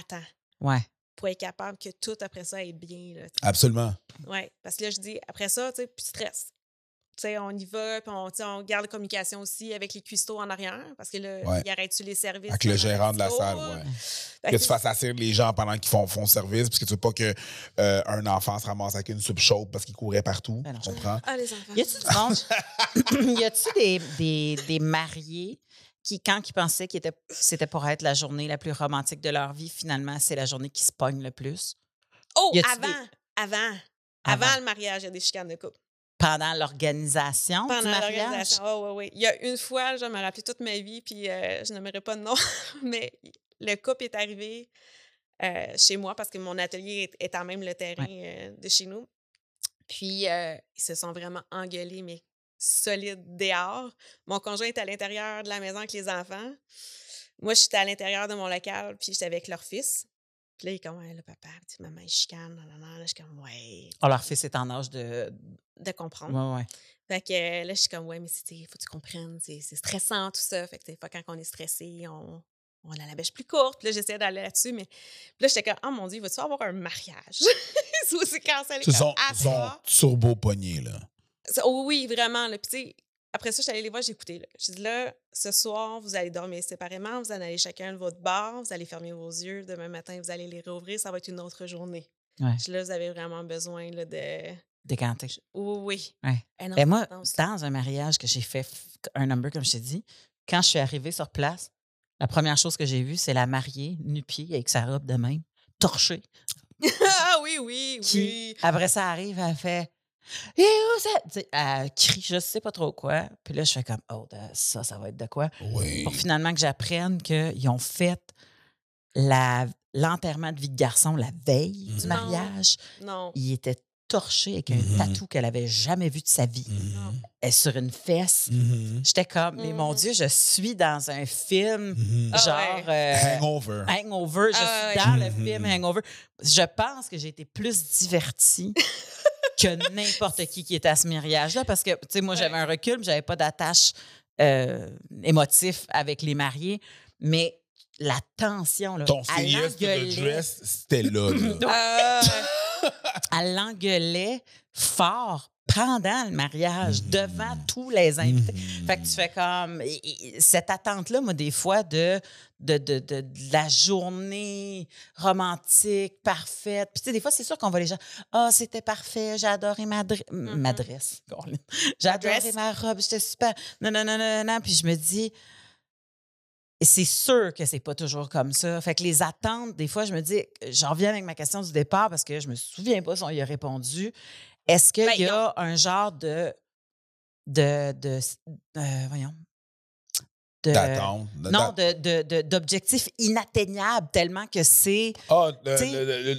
temps Ouais. pour être capable que tout après ça aille bien. Là, Absolument. ouais. Parce que là, je dis, après ça, tu sais, plus stress. Tu sais, on y va, puis on, on garde la communication aussi avec les cuistots en arrière, parce que là, Ouais. il arrête-tu les services. Avec le gérant de la salle, ouais. Fait Que tu fasses asseoir les gens pendant qu'ils font, font service, parce que tu veux pas qu'un un enfant se ramasse avec une soupe chaude parce qu'il courait partout. Ben. Tu comprends? Ah, les enfants. Y a-tu du monde? y a-tu des, des, des mariés qui, quand ils pensaient que c'était pour être la journée la plus romantique de leur vie, finalement, c'est la journée qui se pogne le plus? Oh, avant, des- avant, Avant. avant. le mariage, il y a des chicanes de couple. Pendant l'organisation du Pendant mariage? l'organisation. Oui, oui, oui. Il y a une fois, je me rappelais toute ma vie, puis euh, je n'aimerais pas de nom, mais le couple est arrivé euh, chez moi parce que mon atelier est, est en même le terrain euh, de chez nous. Puis, euh, ils se sont vraiment engueulés, mais solides dehors. Mon conjoint est à l'intérieur de la maison avec les enfants. Moi, j'étais à l'intérieur de mon local, puis j'étais avec leur fils. Puis là, il est comme, ouais, là, papa, sais, maman, il chicane, nan, nan, nan. Là, je suis comme, ouais, Oh, leur fils est en âge de. de comprendre. Ouais, ouais. Fait que là, je suis comme, ouais, mais il faut que tu comprennes, c'est stressant tout ça. Fait que des fois, quand on est stressé, on, on a la bêche plus courte. Puis là, j'essayais d'aller là-dessus, mais puis là, j'étais comme, oh mon Dieu, vas-tu avoir un mariage? c'est aussi cancellé. Ils sont, sont turbo pognés, là. Oh oui, vraiment. Là. Puis tu sais, après ça, je suis allée les voir, j'ai écouté. Là. Je dis là, ce soir, vous allez dormir séparément, vous allez aller chacun de votre bar, vous allez fermer vos yeux. Demain matin, vous allez les rouvrir, ça va être une autre journée. Ouais. Je dis là, vous avez vraiment besoin là, de. Décanté. Oui, oui. Ouais. Eh non, Ben moi, dans un mariage que j'ai fait un number, comme je t'ai dit, quand je suis arrivée sur place, la première chose que j'ai vue, c'est la mariée, nu-pied, avec sa robe de même, torchée. ah oui, oui, Qui, oui. après ça arrive, elle fait Et où ça? Elle crie, je sais pas trop quoi. Puis là, je fais comme, oh, ça, ça va être de quoi? Oui. Pour finalement que j'apprenne qu'ils ont fait la- l'enterrement de vie de garçon la veille du Non. mariage. Non. Il était torché avec un Mhm. tatou qu'elle avait jamais vu de sa vie. Mhm. Elle est sur une fesse. J'étais comme, mais mon. Dieu, je suis dans un film. Ah genre ouais. euh, Hangover. Hangover. Je Ah suis ouais. dans le film Hangover. Je pense que j'ai été plus divertie que n'importe qui qui était à ce mariage-là parce que, tu sais, moi, j'avais un recul, j'avais pas d'attache euh, émotif avec les mariés, mais la tension, là, Ton the l'engueulait- dress, c'était là. là. Euh, elle l'engueulait fort pendant le mariage, devant tous les invités. Mhm. Fait que tu fais comme. et- et Cette attente-là, moi, des fois, de, de, de, de- de la journée romantique, parfaite. Puis, tu sais, des fois, c'est sûr qu'on va les gens. Ah, c'était parfait, j'ai adoré ma, dre- m- ma dresse. J'ai adoré ma robe, j'étais super. Non, non, non, non, non. Puis, je me dis. C'est sûr que c'est pas toujours comme ça. Fait que les attentes, des fois, je me dis, j'en reviens avec ma question du départ parce que je me souviens pas si on y a répondu. Est-ce qu'il Ben, y a un genre de. de. de voyons. De, non, de, de, de- d'objectifs inatteignables tellement que c'est. Ah,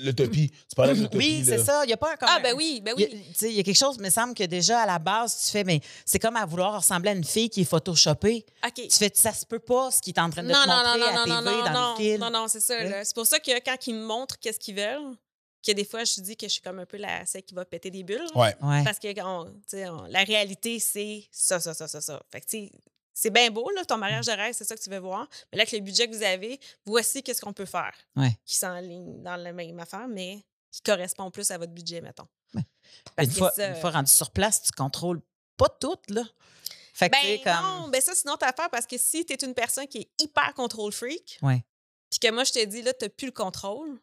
l'utopie. Tu parlais de l'utopie. Oui, c'est ça. Il n'y a pas un. comme Ah, ben oui, ben oui. il y a quelque chose, me semble que déjà à la base, tu fais, mais c'est comme à vouloir ressembler à une fille qui est photoshopée. Tu fais, ça se peut pas ce qui est en train de non, te non, montrer non, à non, TV dans non, le film. non, non, c'est ça. Ouais. C'est pour ça que quand ils me montrent qu'est-ce qu'ils veulent, que des fois, je dis que je suis comme un peu la celle qui va péter des bulles. Ouais. Ouais. Parce que on- on- la réalité, c'est ça, ça, ça, ça, ça. Fait que, tu sais, c'est bien beau, là, ton mariage de rêve, c'est ça que tu veux voir. Mais là, avec le budget que vous avez, voici qu'est-ce qu'on peut faire. Ouais. Qui s'enligne dans la même affaire, mais qui correspond plus à votre budget, mettons. Ouais. Parce Une que fois, ça- une fois rendu sur place, tu contrôles pas tout, là. Fait que, Ben comme. non, ben ça, c'est une autre affaire parce que si tu es une personne qui est hyper contrôle freak, Ouais. puis que moi, je te dis, là, tu n'as plus le contrôle,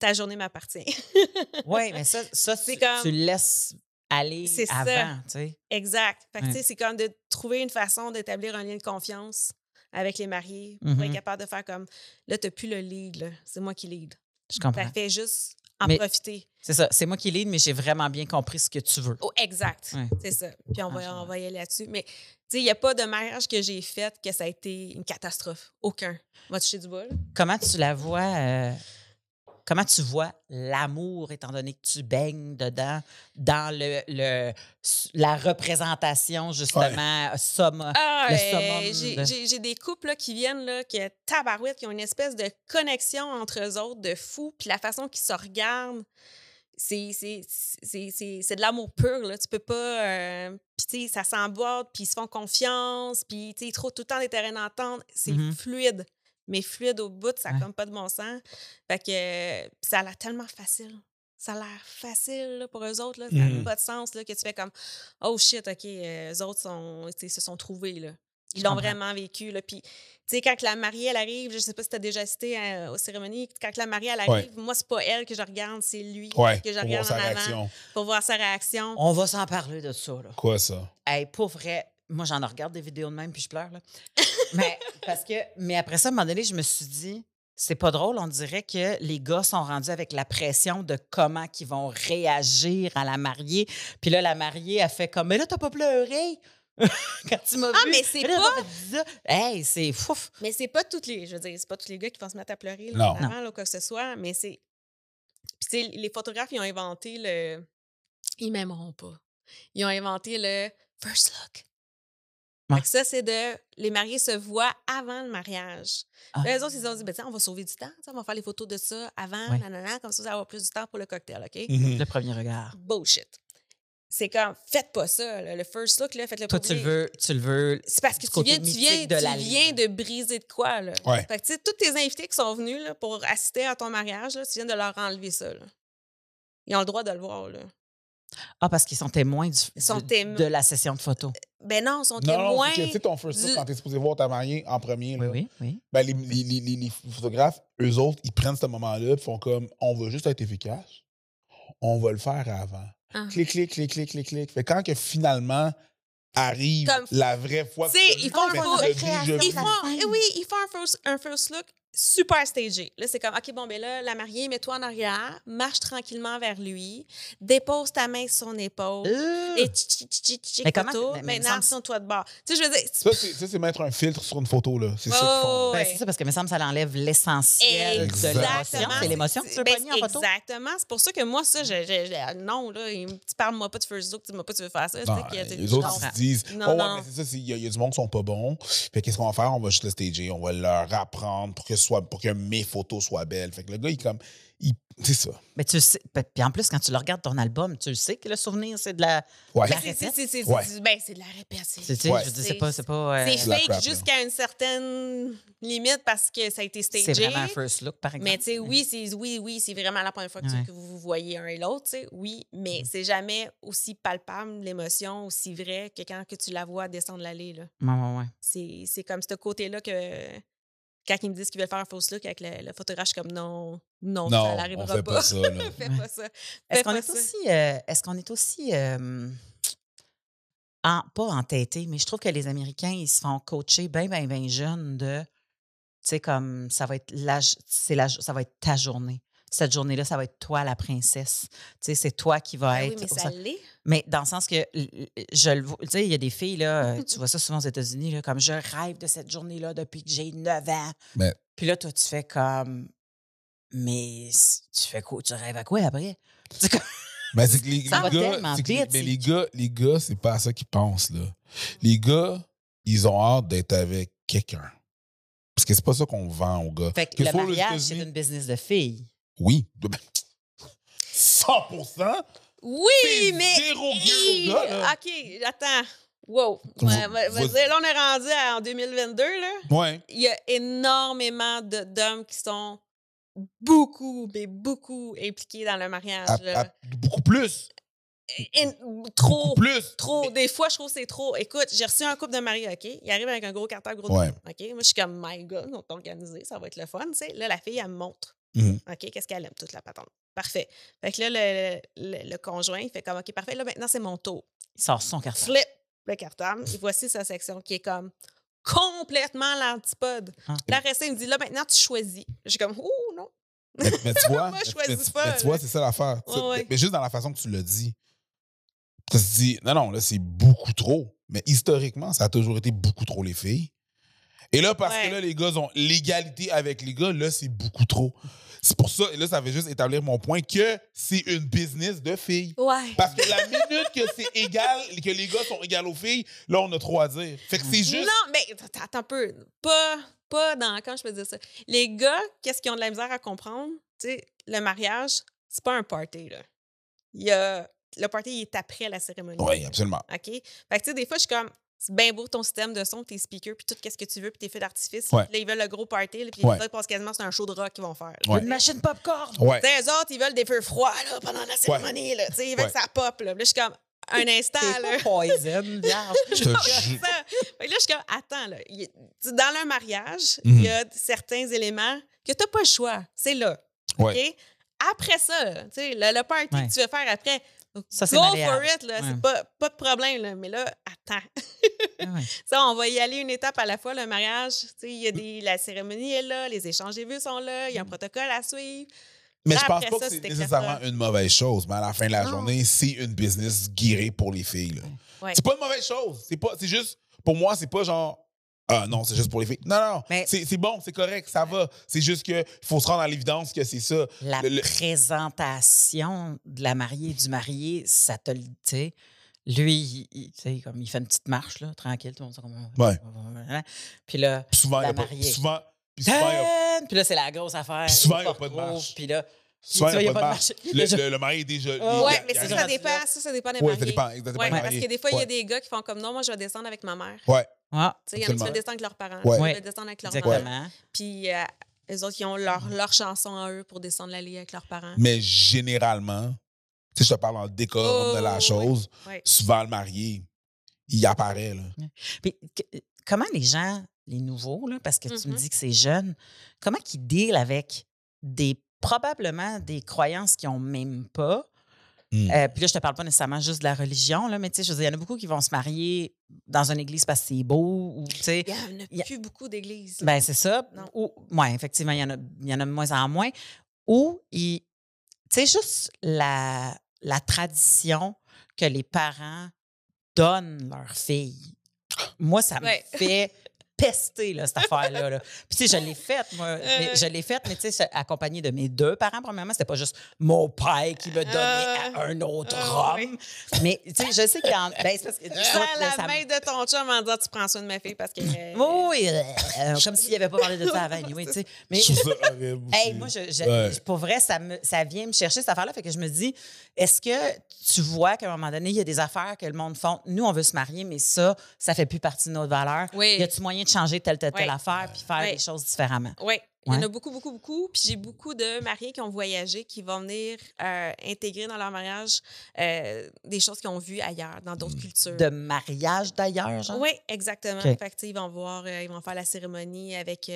ta journée m'appartient. Oui, mais ça, ça C'est tu, comme- tu laisses aller C'est ça. avant, tu sais. exact. Fait que, tu sais, c'est comme de trouver une façon d'établir un lien de confiance avec les mariés pour être capable de faire comme, là, tu n'as plus le lead, là. c'est moi qui lead. Je comprends. Fait fait juste en Mais- profiter. C'est ça. C'est moi qui lead, mais j'ai vraiment bien compris ce que tu veux. Oh, exact. Ouais. C'est ça. Puis on va, Ah, on va y aller là-dessus. Mais, tu sais, il n'y a pas de mariage que j'ai fait que ça a été une catastrophe. Aucun. On va toucher du bol. Comment tu la vois? euh, comment tu vois l'amour, étant donné que tu baignes dedans, dans le, le- la représentation, justement, somme. Ah, le euh, summum j'ai de- j'ai- j'ai des couples là, qui viennent, là, qui tabarouette, qui ont une espèce de connexion entre eux autres de fou. Puis la façon qu'ils se regardent, c'est c'est- c'est- c'est- c'est de l'amour pur. Là. Tu peux pas. euh, puis tu sais, ça s'emboîte, puis ils se font confiance, puis tu sais, ils trouvent tout le temps des terrains d'entente. C'est Mhm. fluide. Mais fluide au bout, ça n'a Ouais. comme pas de bon sens. Fait que euh, ça a l'air tellement facile. ça a l'air facile là, pour eux autres. Là. Ça n'a Mhm. pas de sens là, que tu fais comme Oh shit, OK, euh, eux autres sont, se sont trouvés. Là. Ils l'ont vraiment vécu. Là. Puis, tu sais, quand que la mariée, elle arrive, je sais pas si tu as déjà assisté à- aux cérémonies, quand que la mariée, elle Ouais. arrive, moi, c'est pas elle que je regarde, c'est lui Ouais, que je regarde en avant réaction. pour voir sa réaction. On va s'en parler de ça, là. Quoi, ça? Hey, pour vrai, moi, j'en regarde des vidéos de même, puis je pleure, là. mais, parce que, mais après ça, à un moment donné, je me suis dit, c'est pas drôle, on dirait que les gars sont rendus avec la pression de comment qu'ils vont réagir à la mariée. Puis là, la mariée a fait comme, mais là, t'as pas pleuré quand tu m'as Ah, vu. mais c'est pas-. Hey, c'est fouf. Mais c'est pas toutes les, je veux dire, c'est pas tous les gars qui vont se mettre à pleurer là, Non. en avant, là, quoi que ce soit, mais c'est. Puis, tu sais, les photographes, ils ont inventé le. Ils m'aimeront pas. Ils ont inventé le first look. Ouais. Ça, c'est de. Les mariés se voient avant le mariage. Ah. Là, les autres, ils ont dit, ben, tiens, on va sauver du temps, on va faire les photos de ça avant, Ouais. nanana, comme ça, ça va avoir plus du temps pour le cocktail, OK? Mhm. Le premier regard. Bullshit. C'est comme, faites pas ça, là. le first look, là, faites-le Toi, pas tu le veux, tu le veux. C'est parce que tu viens, tu viens, de tu la viens de briser de quoi, là. Ouais. Fait que, tu sais, tous tes invités qui sont venus là, pour assister à ton mariage, là, tu viens de leur enlever ça, là. Ils ont le droit de le voir, là. Ah, parce qu'ils sont témoins du, sont de la session de photos. Ben non, ils sont Non, non, témoins. c'est que, tu sais, ton first look, du- quand t'es supposé voir ta mariée en premier, Oui, là, oui, oui. ben, les, les, les, les- les photographes, eux autres, ils prennent ce moment-là et font comme on va juste être efficace. On va le faire avant. Ah. Clic, clic, clic, clic, clic, clic. Fait quand que finalement arrive Comme- la vraie fois. Tu sais, que ils font un tu eh un first, un first look super stagé. Là, c'est comme, OK, bon, ben là, la mariée, mets-toi en arrière, marche tranquillement vers lui, dépose ta main sur son épaule, Euh, et tchi, tchi, tchi, Mais photo. mais- mais Maintenant, semble- sur toi de bord. Tu sais, je veux dire, Ça, c'est mettre un filtre sur une photo, là. C'est ça qu'ils font. Oh, ben, c'est ça, parce que, me semble, ça enlève l'essentiel de l'émotion. C'est l'émotion que tu veux Ben, pogner en photo? Exactement. C'est pour ça que moi, ça, je, je- je- non, là, tu parles-moi pas de first look, tu pas tu veux faire ça. Non, c'est que- les autres, non. ils se disent Non, Oh, ouais, non. mais c'est ça, c'est- il y, a- il y a du monde qui sont pas bons. Qu'est-ce qu'on va faire? On va juste le stager. On va leur apprendre pour que, ce soit, pour que mes photos soient belles. Fait que le gars, il comme. il- C'est ça. Mais tu le sais. Puis en plus, quand tu le regardes ton album, tu le sais que le souvenir, c'est de la. Ouais. La C'est- répète. c'est- c'est- Ouais. c'est- ben, c'est de la répète. c'est- Ouais. je pas. C'est pas. euh, C'est fake jusqu'à une certaine limite parce que ça a été stagé. c'est vraiment un first look, par exemple. Mais tu sais, oui, c'est oui, oui, c'est vraiment la première fois que, tu- que vous vous voyez un et l'autre, tu sais, oui, mais c'est jamais aussi palpable l'émotion, aussi vrai que quand que tu la vois descendre l'allée. là. Ouais, ouais, ouais. C'est c'est comme ce côté-là que quand ils me disent qu'ils veulent faire un faux look avec le, le photographe, je suis comme non, non, Non, ça n'arrivera pas. pas ça. Fais Ouais. pas ça. Est-ce Fais qu'on pas est, ça. aussi. euh, Est-ce qu'on est aussi. euh, en, pas entêté, mais je trouve que les Américains, ils se font coacher bien, bien, bien jeunes de. Tu sais, comme ça va être la, c'est la, ça va être ta journée. Cette journée-là, ça va être toi la princesse. Tu sais, c'est toi qui va Ben oui, être. mais au ça l'est. Mais dans le sens que je le vois, tu sais, il y a des filles, là, tu vois ça souvent aux États-Unis, là, comme je rêve de cette journée-là depuis que j'ai 9 ans. Mais- Puis là, toi, tu fais comme. Mais tu fais quoi? Tu rêves à quoi après? Mais c'est que les, Ça les va gars, que les- vite, mais les gars, les gars, c'est pas à ça qu'ils pensent, là. Les gars, ils ont hâte d'être avec quelqu'un. Parce que c'est pas ça qu'on vend aux gars. Fait que Que le mariage, c'est une business de filles. Oui. 100% Oui, mais. zéro là. OK, attends. Wow. Vous- vous- là, on est rendu à- en 2022, là. Ouais. Il y a énormément d'hommes qui sont beaucoup, mais beaucoup impliqués dans le mariage. À- là. à- beaucoup plus. In- trop. Beaucoup plus. Trop. Des fois, je trouve que c'est trop. Écoute, j'ai reçu un couple de mariés, OK? Ils arrivent avec un gros cartable, gros Ouais. OK? Moi, je suis comme, my God, on t'a organisé, ça va être le fun, tu sais. Là, la fille, elle me montre. Mhm. OK, qu'est-ce qu'elle aime, toute la patente? Parfait. Fait que là, le, le- le conjoint, il fait comme, OK, parfait. Là, maintenant, c'est mon tour. Il sort son carton. Flip le cartable. Et voici sa section qui est comme complètement l'antipode. Ah. Après ça, il me dit, là, maintenant, tu choisis. Je suis comme, ouh, non. Mais, mais tu vois, Moi, je mais- choisis mais tu- pas, mais tu vois, c'est ça l'affaire. Tu- Ouais, ouais. Mais juste dans la façon que tu l'as dit. Tu te dis, non, non, là, c'est beaucoup trop. Mais historiquement, ça a toujours été beaucoup trop les filles. Et là, parce Ouais. que là, les gars ont l'égalité avec les gars, là, c'est beaucoup trop. C'est pour ça, et là, ça fait juste établir mon point que c'est une business de filles. Ouais. Parce que la minute que c'est égal, que les gars sont égaux aux filles, là, on a trop à dire. Fait que c'est juste. Non, mais attends, attends un peu. Pas, pas dans. Quand je peux dire ça? Les gars, qu'est-ce qu'ils ont de la misère à comprendre? Tu sais, le mariage, c'est pas un party, là. Il y a. Le party, il est après la cérémonie. Oui, absolument. OK? Fait que, tu sais, des fois, je suis comme. C'est bien beau ton système de son, tes speakers, puis tout ce que tu veux, puis tes feux d'artifice. Ouais. Là, ils veulent le gros party, là, puis Ouais. les autres pensent quasiment que c'est un show de rock qu'ils vont faire. Ouais. Une machine popcorn. Ouais. Eux autres, ils veulent des feux froids là, pendant la cérémonie. Là, Tu sais, ils veulent Ouais. que ça pop. Là. Là, je suis comme, un instant. Là. poison, vierge. Je te jure. là, je suis comme, attends, là, dans le mariage, Mhm. il y a certains éléments que tu n'as pas le choix. C'est là. Ouais. OK? Après ça, là, tu sais, le, le party Ouais. que tu veux faire après, Ça, c'est go for it. Là, Ouais. C'est pas, pas de problème. Là, mais là, attends. Ah ouais. Ça, on va y aller une étape à la fois, le mariage. Tu sais, il y a des, la cérémonie est là, les échanges de vues sont là, il y a un protocole à suivre. Mais Là, je pense pas ça, que c'est nécessairement une mauvaise chose, mais à la fin de la Non. journée, c'est une business guirée pour les filles. là. Ouais. C'est pas une mauvaise chose. C'est pas, c'est juste, pour moi, c'est pas genre, ah non, c'est juste pour les filles. Non, non, Mais- c'est, c'est bon, c'est correct, ça va. C'est juste qu'il faut se rendre à l'évidence que c'est ça. La Le- le- présentation de la mariée et du marié, ça te le. Sais, lui, il, il- comme il fait une petite marche, là, tranquille, tout le monde comment. Ouais. Puis là. Puis souvent, La a pas, mariée. puis souvent, puis souvent, a-! Puis là, c'est la grosse affaire. Puis souvent, il il y a pas de marche. Puis là. souvent, il y a pas de marche. Le, le- le mari est déjà. Ouais, mais ça, ça dépend. Ça, ça dépend des Ouais, ça mariés. dépend. Ça dépend Ouais, des parce que des fois, il y a des gars qui font comme non, moi, je vais descendre avec ma mère. Ouais. Ah, il y en a qui veulent descendre avec leurs parents. Ouais. Ils Ouais. veulent descendre avec leur maman. exactement. Puis euh, les autres, ils ont leur, leur chanson à eux pour descendre l'allée avec leurs parents. Mais généralement, sais, je te parle le décor Oh, de la chose, Ouais. souvent le marié, il apparaît. Là. Puis, que- comment les gens, les nouveaux, là, parce que tu me Mhm. dis que c'est jeune, comment ils deal avec des probablement des croyances qu'ils n'ont même pas? Mm. Euh, puis là, je te parle pas nécessairement juste de la religion, là, mais tu sais, je veux dire, il y en a beaucoup qui vont se marier dans une église parce que c'est beau, ou tu sais. Il y en a y a- plus beaucoup d'églises. Ben, c'est ça. Ou, ouais, effectivement, il y, en a, il y en a de moins en moins. Ou, tu sais, juste la, la tradition que les parents donnent leurs filles. Moi, ça me Ouais. fait pester, là, cette affaire-là. là. Puis, tu sais, je l'ai faite, moi. mais- Euh. je l'ai faite, mais tu sais, accompagnée de mes deux parents, premièrement. C'était pas juste mon père qui me donnait Euh. à un autre Ah, homme. Mais, tu sais, je sais qu'il y en ben, c'est parce que. Écoute, là, la ça me- main de ton chum en disant tu prends soin de ma fille parce que. Oui, euh, euh, comme s'il n'avait pas parlé de ça avant, anyway, tu sais. Mais. Hey, moi, je, je- Ouais. pour vrai, ça, me, ça vient me chercher cette affaire-là. Fait que je me dis, est-ce que tu vois qu'à un moment donné, il y a des affaires que le monde font? Nous, on veut se marier, mais ça, ça fait plus partie de notre valeur. Oui. Y a-tu moyen de changer telle, telle, telle Ouais. affaire puis faire Ouais. des choses différemment? Oui, il y en a beaucoup, beaucoup, beaucoup. Puis j'ai beaucoup de mariés qui ont voyagé, qui vont venir euh, intégrer dans leur mariage euh, des choses qu'ils ont vues ailleurs, dans d'autres cultures. De mariage d'ailleurs, genre? Oui, exactement. Fait que, ils vont voir, euh, ils vont faire la cérémonie avec,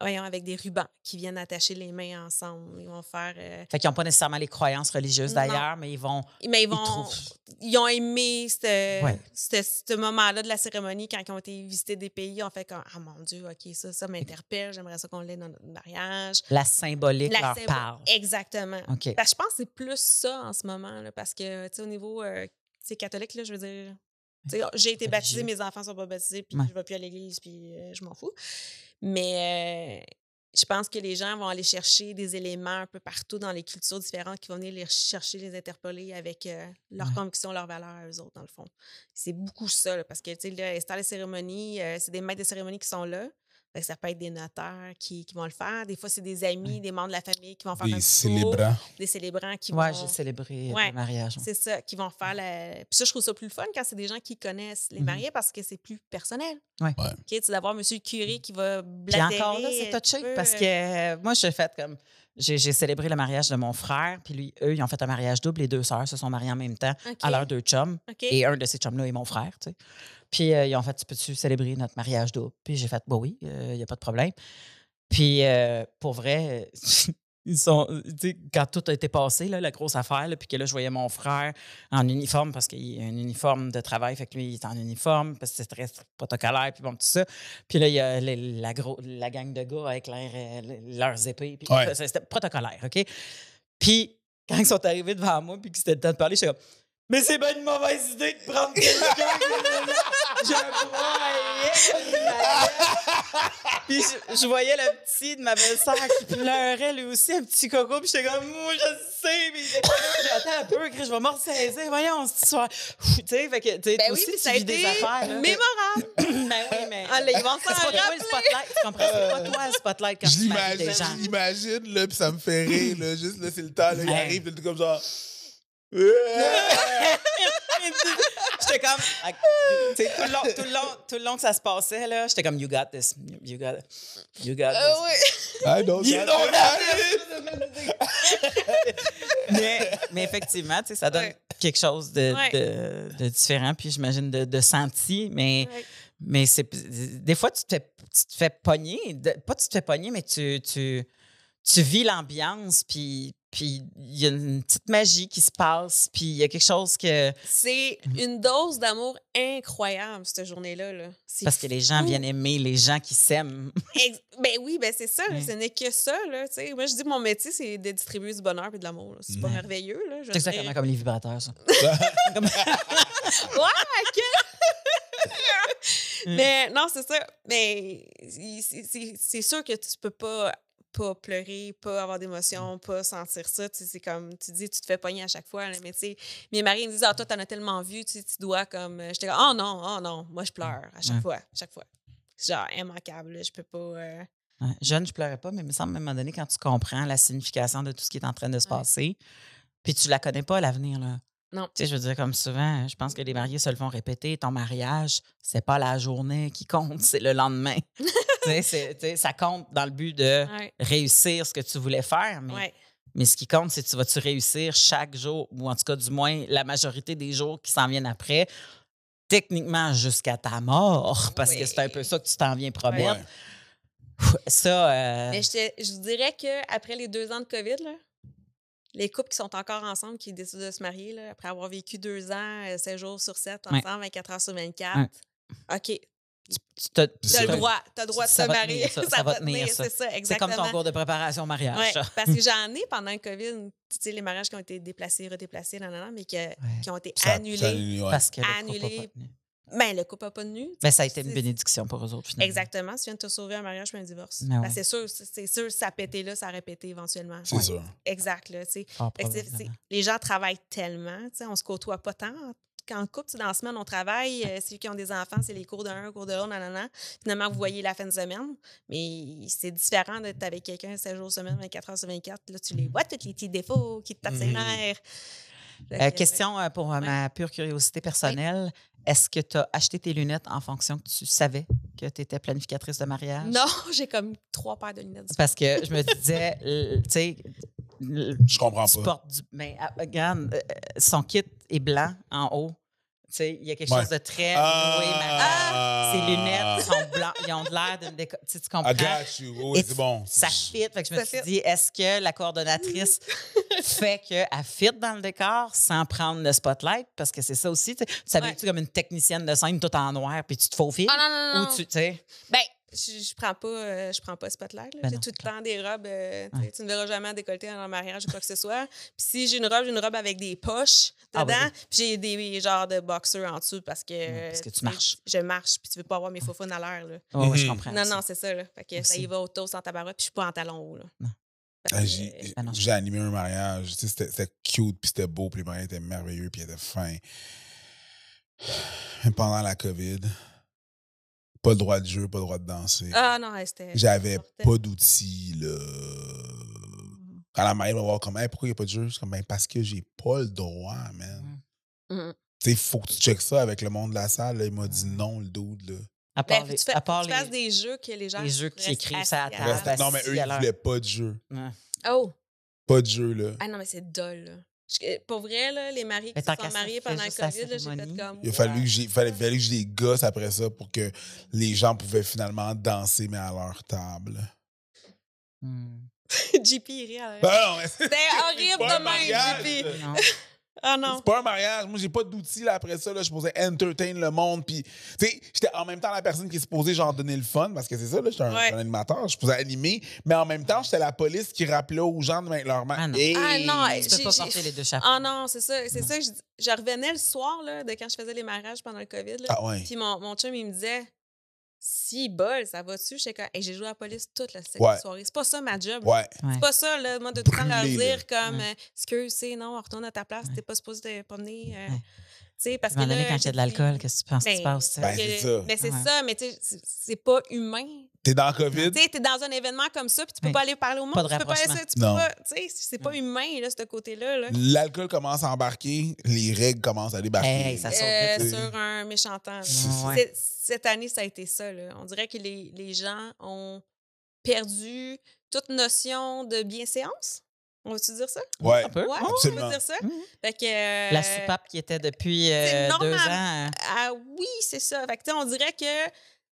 voyons, avec des rubans qui viennent attacher les mains ensemble. Ils vont faire. euh, Fait qu'ils n'ont pas nécessairement les croyances religieuses d'ailleurs, mais ils vont. mais ils vont. trouvent. Ils ont aimé ce, Ouais. ce, ce moment-là de la cérémonie quand ils ont été visiter des pays. Ils ont fait comme Ah mon Dieu, OK, ça, ça m'interpelle. J'aimerais ça qu'on l'ait dans notre mariage. La symbolique La leur parle. Exactement. OK. Parce que je pense que c'est plus ça en ce moment, là, parce que, tu sais, au niveau euh, catholique, là, je veux dire, j'ai été baptisée, mes enfants sont pas baptisés, puis Ouais. je vais plus à l'église, puis euh, je m'en fous. Mais euh, je pense que les gens vont aller chercher des éléments un peu partout dans les cultures différentes qui vont venir les chercher, les interpeller avec euh, leurs Ouais. convictions, leurs valeurs à eux autres, dans le fond. C'est beaucoup ça, là, parce que, tu sais, les cérémonies, c'est des maîtres de cérémonie qui sont là. Fait que ça peut être des notaires qui, qui vont le faire. Des fois, c'est des amis, des membres de la famille qui vont faire un Des tour célébrants. des célébrants qui Ouais, vont. j'ai célébré Ouais. le mariage. C'est ça, qui vont faire la. Puis ça, je trouve ça plus le fun quand c'est des gens qui connaissent les Mhm. mariés parce que c'est plus personnel. Ouais. Ouais. OK, tu sais, d'avoir M. le curé qui va Puis blatérer. encore là, c'est touché peu, parce euh, que euh, moi, j'ai fait comme. J'ai célébré le mariage de mon frère, puis lui, eux, ils ont fait un mariage double. Les deux sœurs se sont mariées en même temps OK, à leurs deux chums. Et un de ces chums-là est mon frère, tu sais. Puis euh, ils ont fait Tu peux-tu célébrer notre mariage double? Puis j'ai fait Bah oui, il n'y a pas de problème. Puis euh, pour vrai, ils sont. Tu sais, quand tout a été passé, là, la grosse affaire, là, puis que là, je voyais mon frère en uniforme parce qu'il a un uniforme de travail, fait que lui, il est en uniforme parce que c'est très protocolaire, puis bon, tout ça. Puis là, il y a les- la, gros, la gang de gars avec leur, euh, leurs épées. Puis Ouais. c'était protocolaire, OK? Puis quand ils sont arrivés devant moi, puis que c'était le temps de parler, j'étais comme. Mais c'est bien une mauvaise idée de prendre quelqu'un que je broyais. Puis je, je voyais le petit de ma belle-sœur qui pleurait lui aussi, un petit coco. Puis j'étais comme, moi, je sais, mais j'attends un peu, Chris, je vais me ressaisir. Voyons, cette histoire. Tu sais, fait que, tu sais, Ben oui, aussi, tu vis des affaires. là. mémorable. Ben oui, mais. Ah, là, ils vont s'en toi le rappeler. spotlight, tu comprends? C'est pas toi le spotlight quand Je tu maries des gens. je l'imagine, là, puis ça me fait rire, là. Juste, là, c'est le temps, là, il Ouais. arrive, puis tout comme genre. J'étais comme. sais, tout, le long, tout, le long, tout le long que ça se passait, là, j'étais comme, you got this. You got it. You got Ah this. oui. I don't You don't that. mais, mais effectivement, tu sais, ça donne Ouais. quelque chose de, Ouais. de, de différent, puis j'imagine de, de senti, mais, Ouais. mais c'est des fois, tu te fais, tu te fais pogner, pas tu te fais pogner, mais tu, tu, tu vis l'ambiance, puis puis il y a une petite magie qui se passe, puis il y a quelque chose que... C'est Mhm. une dose d'amour incroyable, cette journée-là. Là. Parce que les gens viennent aimer les gens qui s'aiment. Ben oui, ben c'est ça. Ouais. Ce n'est que ça. Là, tu sais. Moi, je dis mon métier, c'est de distribuer du bonheur et de l'amour. C'est pas Ouais. merveilleux. Là, je C'est exactement comme les vibrateurs, ça. Ouais, ok. Mais non, c'est ça. Mais c'est sûr que tu peux pas pas pleurer, pas avoir d'émotion, pas sentir ça. C'est comme, tu dis, tu te fais pogner à chaque fois. là, mais tu sais, mes maris me disent, ah, toi, t'en as tellement vu, tu dois comme. euh, J'étais comme, oh non, oh non, moi, je pleure à chaque Ouais. fois, à chaque fois. C'est genre immanquable, là, je peux pas. euh, Ouais. Jeune, je pleurais pas, mais il me semble à un moment donné, quand tu comprends la signification de tout ce qui est en train de se Ouais. passer, puis tu la connais pas, l'avenir, là. Non. Tu sais, je veux dire, comme souvent, je pense que les mariés se le font répéter, ton mariage, c'est pas la journée qui compte, c'est le lendemain. Ça compte dans le but de Ouais, réussir ce que tu voulais faire, mais, ouais. mais ce qui compte, c'est tu vas-tu réussir chaque jour, ou en tout cas, du moins, la majorité des jours qui s'en viennent après, techniquement jusqu'à ta mort, parce que c'est un peu ça que tu t'en viens promettre. Ouais. Ça, euh, Mais je, te- je vous dirais qu'après les deux ans de COVID, là, les couples qui sont encore ensemble, qui décident de se marier, là, après avoir vécu deux ans, euh, 7 jours sur 7, Ouais. ensemble, 24 heures sur 24, Ouais. OK, t'as- le droit, t'as le droit de te marier. tenir, ça, ça va tenir, ça. c'est ça, C'est comme exactement. ton cours de préparation au mariage. Ouais, parce que j'en ai pendant le COVID, tu sais, les mariages qui ont été déplacés, redéplacés, nan, nan, nan, mais qui, qui ont été Ça- annulés. ça annule, ouais. Parce que le couple a Annulé. pas tenu. Ben, le couple n'a pas tenu. Ben, ça a été une bénédiction pour eux autres, finalement. Exactement. Tu viens de te sauver un mariage puis un divorce. Ben ouais. c'est sûr, c'est sûr, ça a pété là, ça a répété éventuellement. C'est Ouais. sûr. Exact, là, tu sais. C'est- les gens travaillent tellement, tu sais, on se côtoie pas tant. On couple, dans la semaine, on travaille. euh, ceux qui ont des enfants, c'est les cours d'un, cours de l'autre, nanana. Finalement, vous voyez la fin de semaine. Mais c'est différent d'être avec quelqu'un 7 jours semaine, 24 heures sur 24. Là, tu les vois, tous les petits défauts qui te tapent ses nerfs. Euh, question euh, pour euh, ma pure curiosité personnelle. Est-ce que tu as acheté tes lunettes en fonction que tu savais que tu étais planificatrice de mariage? Non, j'ai comme trois paires de lunettes. Parce que je me disais, tu sais, Je comprends tu pas. du. Mais ah, regarde, euh, son kit est blanc en haut. Tu sais, il y a quelque Ouais. chose de très. Ah! oui, mais Ses lunettes sont blancs. Ils ont de l'air d'une déco. Tu, sais, tu comprends? I got you. Oui, Et c'est bon. Ça fit. Fait que je me suis dit, est-ce que la coordonnatrice fait qu'elle fit dans le décor sans prendre le spotlight? Parce que c'est ça aussi. Tu sais. Tu savais-tu comme une technicienne de scène tout en noir puis tu te faufiles? Ah non, non, non. Ou tu, tu sais, Ben, je, je prends pas, euh, je prends pas Spotlight. là. Ben j'ai non, tout le temps des robes. euh, tu sais, Ouais. Tu ne verras jamais en décolleté dans un mariage ou quoi que ce soit. Puis si j'ai une robe, j'ai une robe avec des poches Ah, dedans. Puis j'ai des genres de boxers en dessous parce que. Ouais, parce que tu marches. Je marche, puis tu veux pas avoir mes faux à l'air. là. Ouais, je Mhm. comprends. Non, ça. non, c'est ça. Là. Fait que ça y va au toast en tabarouette, puis je suis pas en talon haut. Là. Non. Ah, J'ai euh, Ben non, j'ai animé un mariage. Tu sais, C'était c'était cute, puis c'était beau, puis le mariage était merveilleux, puis il était fin. Mais pendant la COVID, pas le droit de jeu, pas le droit de danser. Ah non, c'était. J'avais pas d'outils, là. Quand la mariée va voir comme, Hey, pourquoi il n'y a pas de jeu? Je suis comme, ben, parce que j'ai pas le droit, man. Mhm. Tu sais, faut que tu checkes ça avec le monde de la salle. là. Il m'a dit non, le dude, là. À Ben, part les, tu, fais- à part tu les- fasses des jeux que les gens. les jeux qui écrivent ça à table. non, mais eux, ils voulaient pas de jeu. Oh! Pas de jeu, là. Ah non, mais c'est dole. Je- Pour vrai, là, les mariés Mais qui se sont mariés pendant le COVID, j'ai fait comme. Il a fallu que j'ai fallait, fallait que je les gosse après ça pour que les gens pouvaient finalement danser, mais à leur table. Hmm. JP il rit à Ben C'était horrible de même, JP. Ah non. c'est pas un mariage. Moi, j'ai pas d'outils là, après ça. Là, je posais entertain le monde. Puis, tu sais, j'étais en même temps la personne qui est supposée genre donner le fun parce que c'est ça, là, j'étais un, Ouais. un animateur. Je posais animer, mais en même temps, j'étais la police qui rappelait aux gens de mettre leur main. Ah non. Hey! Ah non, Tu peux pas porter les deux chapeaux. Ah non, c'est ça. C'est ça. je revenais le soir là, de quand je faisais les mariages pendant le COVID. là. Ah ouais. Puis mon, mon chum, il me disait si bol, ça va dessus. J'étais comme, Hey, j'ai joué à la police toute la Ouais. soirée. C'est pas ça ma job. Ouais. C'est pas ça, là, moi, de tout le temps leur dire comme, Ouais. euh, excuse, c'est non, retourne à ta place, t'es pas supposé te promener. euh, sais, parce À que un moment là, donné, quand il y a de l'alcool, qu'est-ce que tu penses qui se ben, passe? Ben, c'est ça. ben, c'est Ouais. ça, mais tu sais, c'est- pas humain. T'es dans le COVID? Tu sais, t'es dans un événement comme ça, puis tu peux pas aller parler au monde. Pas de tu peux pas aller tu peux Non. pas. Tu sais, c'est pas humain, là, ce côté-là. Là. L'alcool commence à embarquer, les règles commencent à débarquer. Hey, ça saute Euh, sur un méchant temps. Ouais. Cette année, ça a été ça. Là. On dirait que les, les gens ont perdu toute notion de bienséance. On va-tu dire ça? Ouais. Un peu. Ouais, Oh, on va dire ça. Mhm. Fait que, euh, La soupape qui était depuis c'est euh, deux normal. ans. euh, Ah oui, c'est ça. Fait que, tu sais, on dirait que,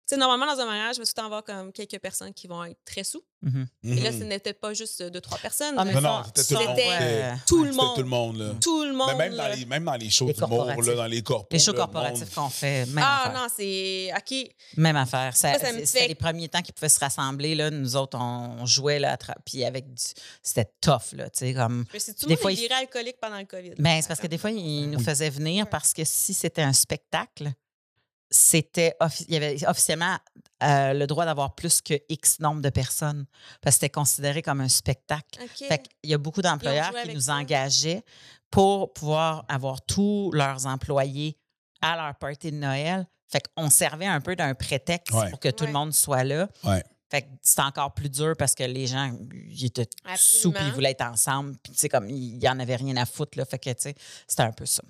sais, normalement, dans un mariage, il va tout temps avoir comme quelques personnes qui vont être très sous. mhm. Et là, ce n'était pas juste deux, trois personnes. Ah, mais Non, non, ça- c'était tout le monde. Ouais. tout le monde. tout le monde, là. Tout le monde. Mais même dans les, même dans les shows d'humour, dans les corpos. Les shows corporatifs qu'on fait, même Ah affaire. non, c'est. OK. Même affaire. Ça- C'était fait- les premiers temps qu'ils pouvaient se rassembler. Là. Nous autres, on, jouait là, puis avec du... C'était tough, là, tu sais, comme... Mais c'est tout Des le fois, monde il- viré alcoolique pendant le COVID. Ben, c'est parce que des fois, ils nous Oui. faisaient venir parce que si c'était un spectacle, c'était il y avait officiellement euh, le droit d'avoir plus que X nombre de personnes parce que c'était considéré comme un spectacle. Fait qu'il y a beaucoup d'employeurs qui nous ça. engageaient pour pouvoir avoir tous leurs employés à leur party de Noël. Fait qu'on servait un peu d'un prétexte Ouais. pour que tout le monde soit là. Ouais. Fait que c'était encore plus dur parce que les gens, ils étaient sous puis ils voulaient être ensemble. Puis, tu sais, comme, il y en avait rien à foutre, là. Fait que, tu sais, c'était un peu ça.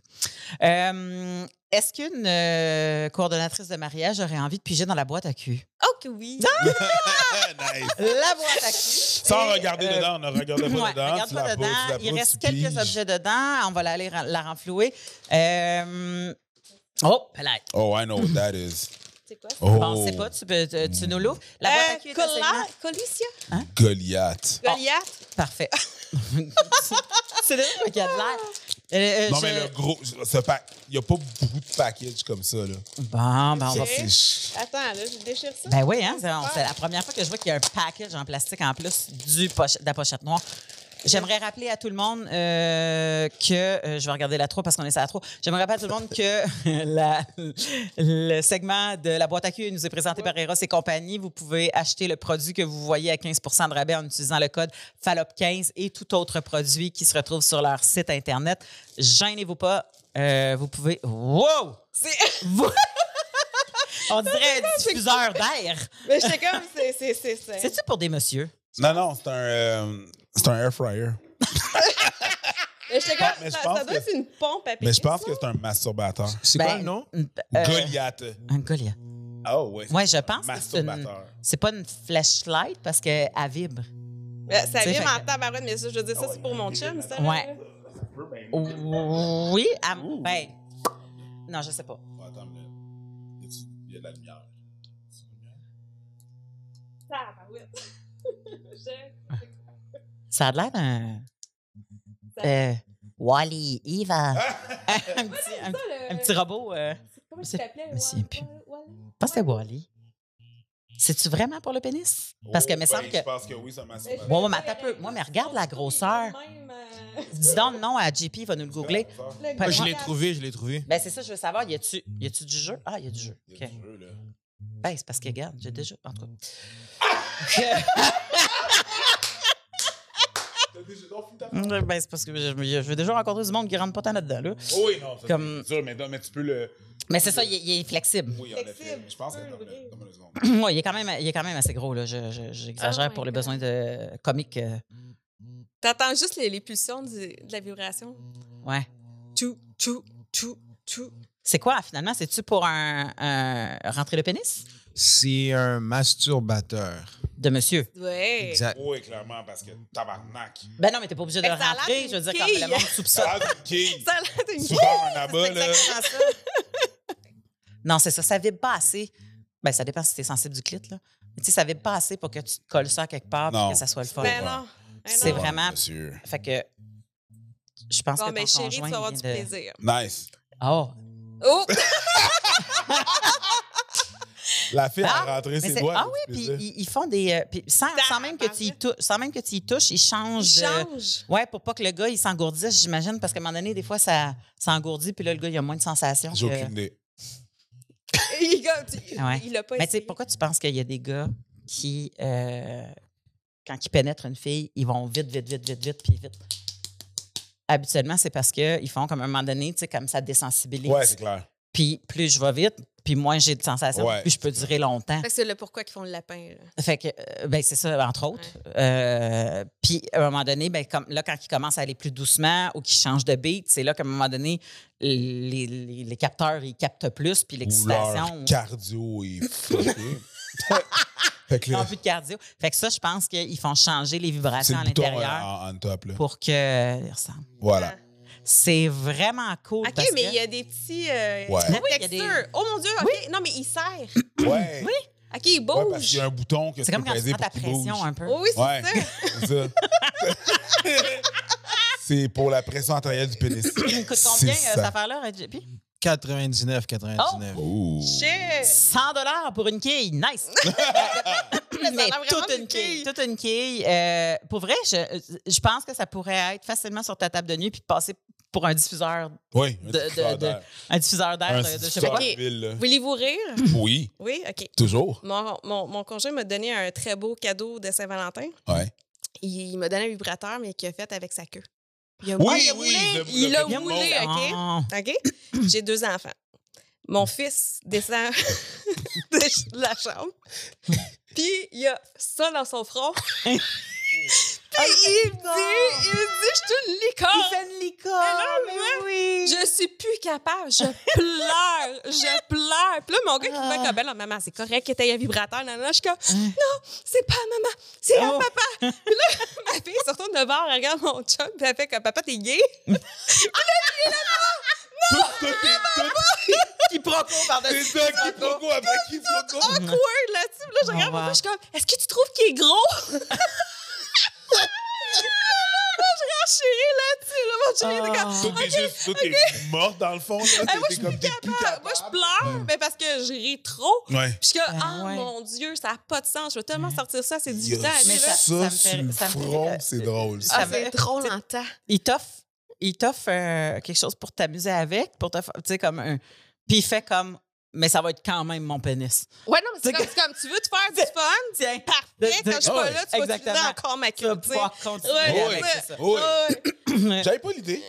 Euh, Est-ce qu'une euh, coordonnatrice de mariage aurait envie de piger dans la boîte à cul? Oh que oui. nice. La boîte à cul. Sans regarder euh, dedans, ne regardez pas Ouais, dedans. regarde pas dedans. Il reste quelques piges. objets dedans. On va aller la renflouer. Euh, Oh, palette. Oh, I know what that is. C'est quoi? ça? Oh, Bon, c'est pas, tu, peux- tu, tu nous l'ouvres. La boîte à Euh? Goliath. Goliath? Parfait. c'est déjà qu'il y a de l'air. Euh, euh, Non, je- mais le gros, ce pack, il n'y a pas beaucoup de package comme ça, là. Bon, ben, on va. C'est Attends, là, je déchire ça. Ben oui, hein, c'est c'est la première fois que je vois qu'il y a un package en plastique en plus du poche- de la pochette noire. J'aimerais rappeler à tout le monde euh, que, euh, je vais regarder la 3 parce qu'on est à la 3, j'aimerais rappeler à tout le monde que la- le segment de la boîte à cul nous est présenté par Eros et compagnie. Vous pouvez acheter le produit que vous voyez à 15 de rabais en utilisant le code FALOP15 et tout autre produit qui se retrouve sur leur site Internet. Gênez-vous pas, euh, vous pouvez... Wow! C'est- On dirait un diffuseur d'air. Mais j'étais comme, c'est. c'est, c'est, c'est. C'est-tu pour des messieurs? Non, non, c'est un, euh, c'est un air fryer. Mais j'étais comme, mais je ça, pense ça doit que- être une pompe à Mais je piquer, pense ça. que c'est un masturbateur. C'est quoi le nom? euh, Goliath. Un Goliath. Oh, ouais. Ouais, je pense que c'est une. Masturbateur. C'est pas une flashlight parce qu'elle vibre. Mais Ça fait en que- tabarouette, mais ça, je veux dire, ça, c'est pour mon chum, ça. là. Ouais. Oui. à- ben. Non, je sais pas. Oh, attends, mais y a-tu- il y a de la lumière. Tabarouette. Je- Ça a l'air d'un. Ça- Euh, Wally, Eva. Ah! un, petit, un, Ça, un petit robot. euh, Comment c'est- tu t'appelais? je me souviens plus. Ouais, ouais, ouais. je pense que c'était Wally. C'est-tu vraiment pour le pénis? Parce que, Oh, me ben, semble que. Je pense que oui, un masturbateur. Bon, mais attends un peu. Moi, mais regarde la grosseur. Même, euh, Dis donc le nom à JP, il va nous le googler. le Ben, je l'ai trouvé, je l'ai trouvé. Ben, c'est ça, je veux savoir. Y a-tu y a-tu du jeu? Ah, il y a du jeu. Il y a du jeu, là. Ben, c'est parce que, regarde, j'ai déjà. En tout cas. T'as ben, c'est parce que je, je veux déjà rencontrer du monde qui rentre pas tant là-dedans. Là. Oh oui, non, ça, Comme- c'est sûr, mais, mais tu peux le. Mais c'est ça, il, est- il est flexible. Oui, en effet. Je pense que. Ouais, il, est quand même, il est quand même assez gros. Là. Je- je- J'exagère Oh my pour les God. besoins de comiques. euh, T'entends juste les, les pulsions du- de la vibration? ouais. Tchou, tchou, tchou, tchou. C'est quoi, finalement? C'est-tu pour un, un rentrer le pénis? C'est un masturbateur. de monsieur? Ouais. Exact. Oui, clairement, parce que tabarnak. Ben non, mais t'es pas obligé de Mais le ça rentrer. Je veux dire, quille. le monde soupçonne. Ça a l'air d'une quille. Ça a l'air d'une un abat, là. non, c'est ça. Ça vibre pas assez. Ben, ça dépend si t'es sensible du clit, là. Mais tu sais, ça vibre pas assez pour que tu te colles ça quelque part et Non. que ça soit le fun. Ben non. Ben C'est vraiment- Monsieur. Fait que je pense Bon, que mais ton chérie, tu vas avoir du de- plaisir. Nice. Oh! Oh! La fille Ah, a rentré ses doigts. ah oui, puis ils, ils font des. euh, puis sans, sans même que tu y touches, sans même que tu y touches, ils changent. Il de- change. Ouais, pour pas que le gars il s'engourdisse, j'imagine, parce qu'à un moment donné, des fois, ça, ça engourdit, puis là, le gars, il a moins de sensations. J'ai aucune idée. Il Ouais. l'a pas Mais tu sais, pourquoi tu penses qu'il y a des gars qui, euh, quand ils pénètrent une fille, ils vont vite, vite, vite, vite, vite, puis vite? Habituellement, c'est parce qu'ils font comme à un moment donné, tu sais, comme ça désensibilise. Ouais, c'est clair. puis plus je vais vite, puis moins j'ai de sensations, Ouais. plus je peux durer longtemps. Fait que c'est le pourquoi qu'ils font le lapin. Là. Fait que, euh, ben, c'est ça, entre autres. Euh, puis, à un moment donné, ben, comme, là, quand ils commencent à aller plus doucement ou qu'ils changent de beat, c'est là qu'à un moment donné, les, les- les capteurs, ils captent plus, puis Ou leur l'excitation. cardio est fucké. fait que Ils n'ont là, plus de cardio. Fait que ça, je pense qu'ils font changer les c'est vibrations à le bouton euh, l'intérieur en, en top. Là. pour que. ressemblent. Voilà. C'est vraiment cool. OK, parce mais que- il y a des petits. Euh, Ouais. petites Oui, a des- textures. Oh mon Dieu, OK. Non, mais il serre. Ouais. OK, il Ouais, bouge. parce qu'il y a un bouton que C'est tu comme quand tu prends ta pression bouge. un peu. Oh oui, c'est Ouais, ça. c'est pour la pression artérielle du pénis. Coûte combien euh, ça. cette affaire-là, JP? 99, 99. Ouh. Shit. 100 dollars pour une quille, nice. mais toute une quille, quille. toute une quille. Euh, pour vrai, je, je pense que ça pourrait être facilement sur ta table de nuit puis passer pour un diffuseur, Oui, un diffuseur d'air. un diffuseur d'air Un de, je sais pas. Voulez-vous rire? Oui, Oui, OK. toujours. Mon, mon, mon conjoint m'a donné un très beau cadeau de Saint-Valentin. Ouais. Il, il m'a donné un vibrateur, mais qu'il a fait avec sa queue. Il a, Oui, Ah, il a oui, le- il le a petit voulu, mot. OK? Ah. OK? J'ai deux enfants. Mon fils descend de la chambre, puis il a ça dans son front. puis il me dit, il me dit, je suis une licorne. fait une licorne. Alors, mais moi, oui. Je suis plus capable. Je pleure. Je pleure. Puis là, mon gars qui Ah. fait comme ben non, maman, c'est correct que t'aies un vibrateur. Non, non, je suis comme non, c'est pas maman, c'est à Oh. papa. Puis là, ma fille se retourne de bord, elle regarde mon chum, puis elle fait comme papa, t'es gay? Tout, est- tout, Quiproquo par-dessus. c'est ça, quiproquo après quiproquo. Awkward là-dessus. Puis là, je regarde Oh, mon wow. gars, je suis comme est-ce que tu trouves qu'il est gros? Là, Ah. était comme Tout est juste, tout est mort dans le fond. Là. Hey, moi, T'es je suis plus t'es capable. Moi, je pleure, mais parce que je ris trop. Ouais. Puis je suis comme, Ah, ah ouais. mon Dieu, ça n'a pas de sens. Je veux tellement sortir ça, c'est Il 18 y ans. a lui, Mais là. ça- ça, me fait- ça me fait- front, c'est drôle. ça Ah, fait- c'est trop longtemps. Il t'offre, il t'offre euh, quelque chose pour t'amuser avec, pour te, tu sais comme un, puis il fait comme, mais ça va être quand même mon pénis. Ouais, non, mais c'est comme, comme, tu veux te faire du fun, Tiens, parfait. De- de- Quand je suis pas là, tu vas utiliser exactement. encore ma. Ouais. J'avais pas l'idée.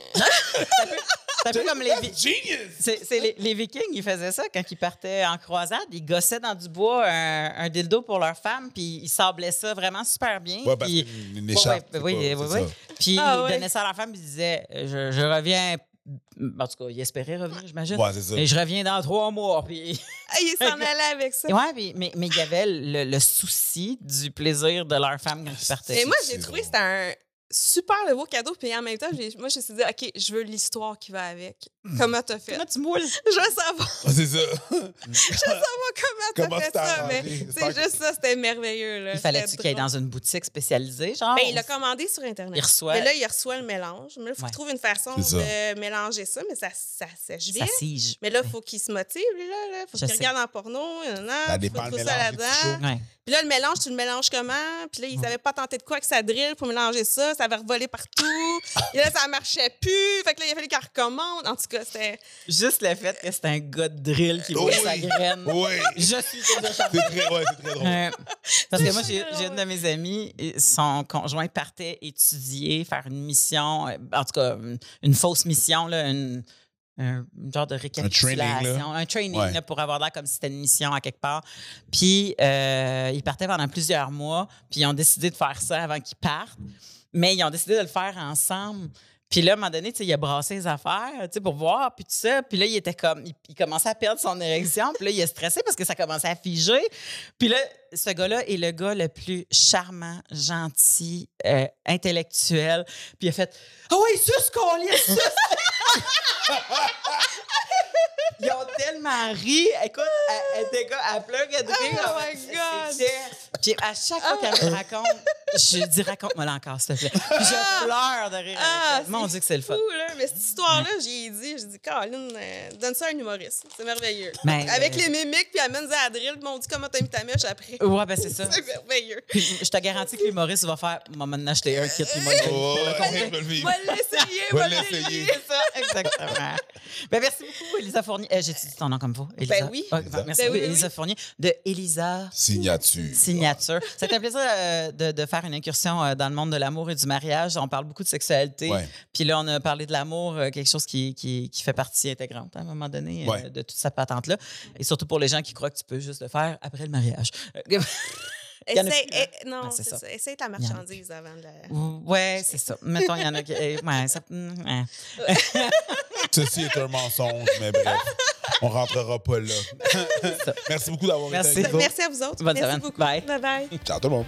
C'est un peu comme les, c'est, c'est les, les Vikings, ils faisaient ça quand ils partaient en croisade. Ils gossaient dans du bois un, un dildo pour leur femme, puis ils sablaient ça vraiment super bien. Ouais, parce puis, une écharpe. ouais, oui, pas- oui, oui. ça. puis Ah ils donnaient ça à leur femme, puis ils disaient je, je reviens. En tout cas, ils espéraient revenir, j'imagine. Ouais, c'est ça. Et je reviens dans trois mois. Puis... Ah, il s'en allait avec ça. Ouais, puis- mais mais il y avait le, le souci du plaisir de leur femme quand ils partaient. Et moi, j'ai trouvé que c'était un super le beau cadeau. Puis en même temps, moi, je me suis dit, OK, je veux l'histoire qui va avec. Comment t'as fait? Comment tu moules? Je veux savoir, Ah, c'est ça. je veux savoir comment t'as fait c'est ça. arrangé? Mais c'est que- juste ça, c'était merveilleux. Là. Il fallait-tu qu'il aille dans une boutique spécialisée, genre? Ben, il l'a commandé sur Internet. Il reçoit- Mais là, il reçoit le mélange. Mais là, il faut Ouais. qu'il trouve une façon ça. de mélanger ça, mais ça, ça sèche Ça vite. sige. Mais là, il faut qu'il se motive, lui, là. là. faut qu'il regarde en porno. nan, nan, Ça faut dépend le ça mélange, est-tu là-dedans. Ouais. Puis là, le mélange, tu le mélanges comment? Puis là, il savait pas tenter de quoi avec sa drill pour mélanger ça. Ça avait revolé partout. Et là, ça marchait plus. Fait que là, il a fallu qu'il recommande. En tout cas, c'était... Juste le fait que c'est un gars de drill qui Oui. sa graine. Oui. Je suis C'est très, ouais, c'est très drôle. Euh, parce que moi, j'ai une de mes amies, son conjoint partait étudier, faire une mission, euh, en tout cas, une, une fausse mission, là, une, un genre de récapitulation. training, là. Un training, Ouais. là, pour avoir l'air comme si c'était une mission à quelque part. Puis, euh, ils partaient pendant plusieurs mois, puis ils ont décidé de faire ça avant qu'ils partent. Mais ils ont décidé de le faire ensemble. Puis là, à un moment donné, il a brassé les affaires, pour voir, puis tout ça. Puis là, il était comme, il, il commençait à perdre son érection. Puis là, il est stressé parce que ça commençait à figer. Puis là, ce gars-là est le gars le plus charmant, gentil, euh, intellectuel. Puis il a fait, ah oui, sus, qu'on lit, sus! Ils ont tellement ri. Écoute, elle, elle était comme, rire. Oh my God! Puis à chaque fois qu'elle me raconte, Je dis, raconte-moi là encore, s'il te plaît. Puis je pleure de rire. Ah. Mon Dieu, que c'est le fun. Fou, là. Mais cette histoire-là, j'y ai dit, j'ai dit, Caroline, euh, donne ça à un humoriste. C'est merveilleux. Ben, Avec euh, les mimiques, puis amène-ça à la drill, puis on dit comment t'as mis ta mèche après. Ouais, ben c'est ça. C'est merveilleux. Puis je te garantis que l'humoriste va faire, maman acheter un kit, puis moi, je Oh, le compter. ouais, je vais le vivre. Va l'essayer, Va va l'essayer. l'essayer. C'est ça, exactement. ben, merci beaucoup, Elisa Fournier. Euh, J'ai-tu dit ton nom comme vous? Elisa? Ben oui. Ah, Elisa. merci Ben beaucoup, oui, oui, Elisa Fournier de Elisa Signature. Signature. C'était un plaisir euh, de, de faire une incursion euh, dans le monde de l'amour et du mariage. On parle beaucoup de sexualité. Ouais. Puis là, on a parlé de l'amour, euh, quelque chose qui, qui, qui fait partie intégrante hein, à un moment donné Ouais. de toute cette patente-là. Et surtout pour les gens qui croient que tu peux juste le faire après le mariage. Il plus, hein? eh, non, Ah, c'est c'est ça. ça. Essaye ta marchandise avant de la. ouais, c'est ça. Mettons, il y en a qui. eh, ouais, ça- mm, ouais. Ceci est un mensonge, mais bref, on rentrera pas là. Merci beaucoup d'avoir été avec nous. Merci à vous autres. Bonne Merci semaine. beaucoup. Bye. Bye bye. Ciao tout le monde.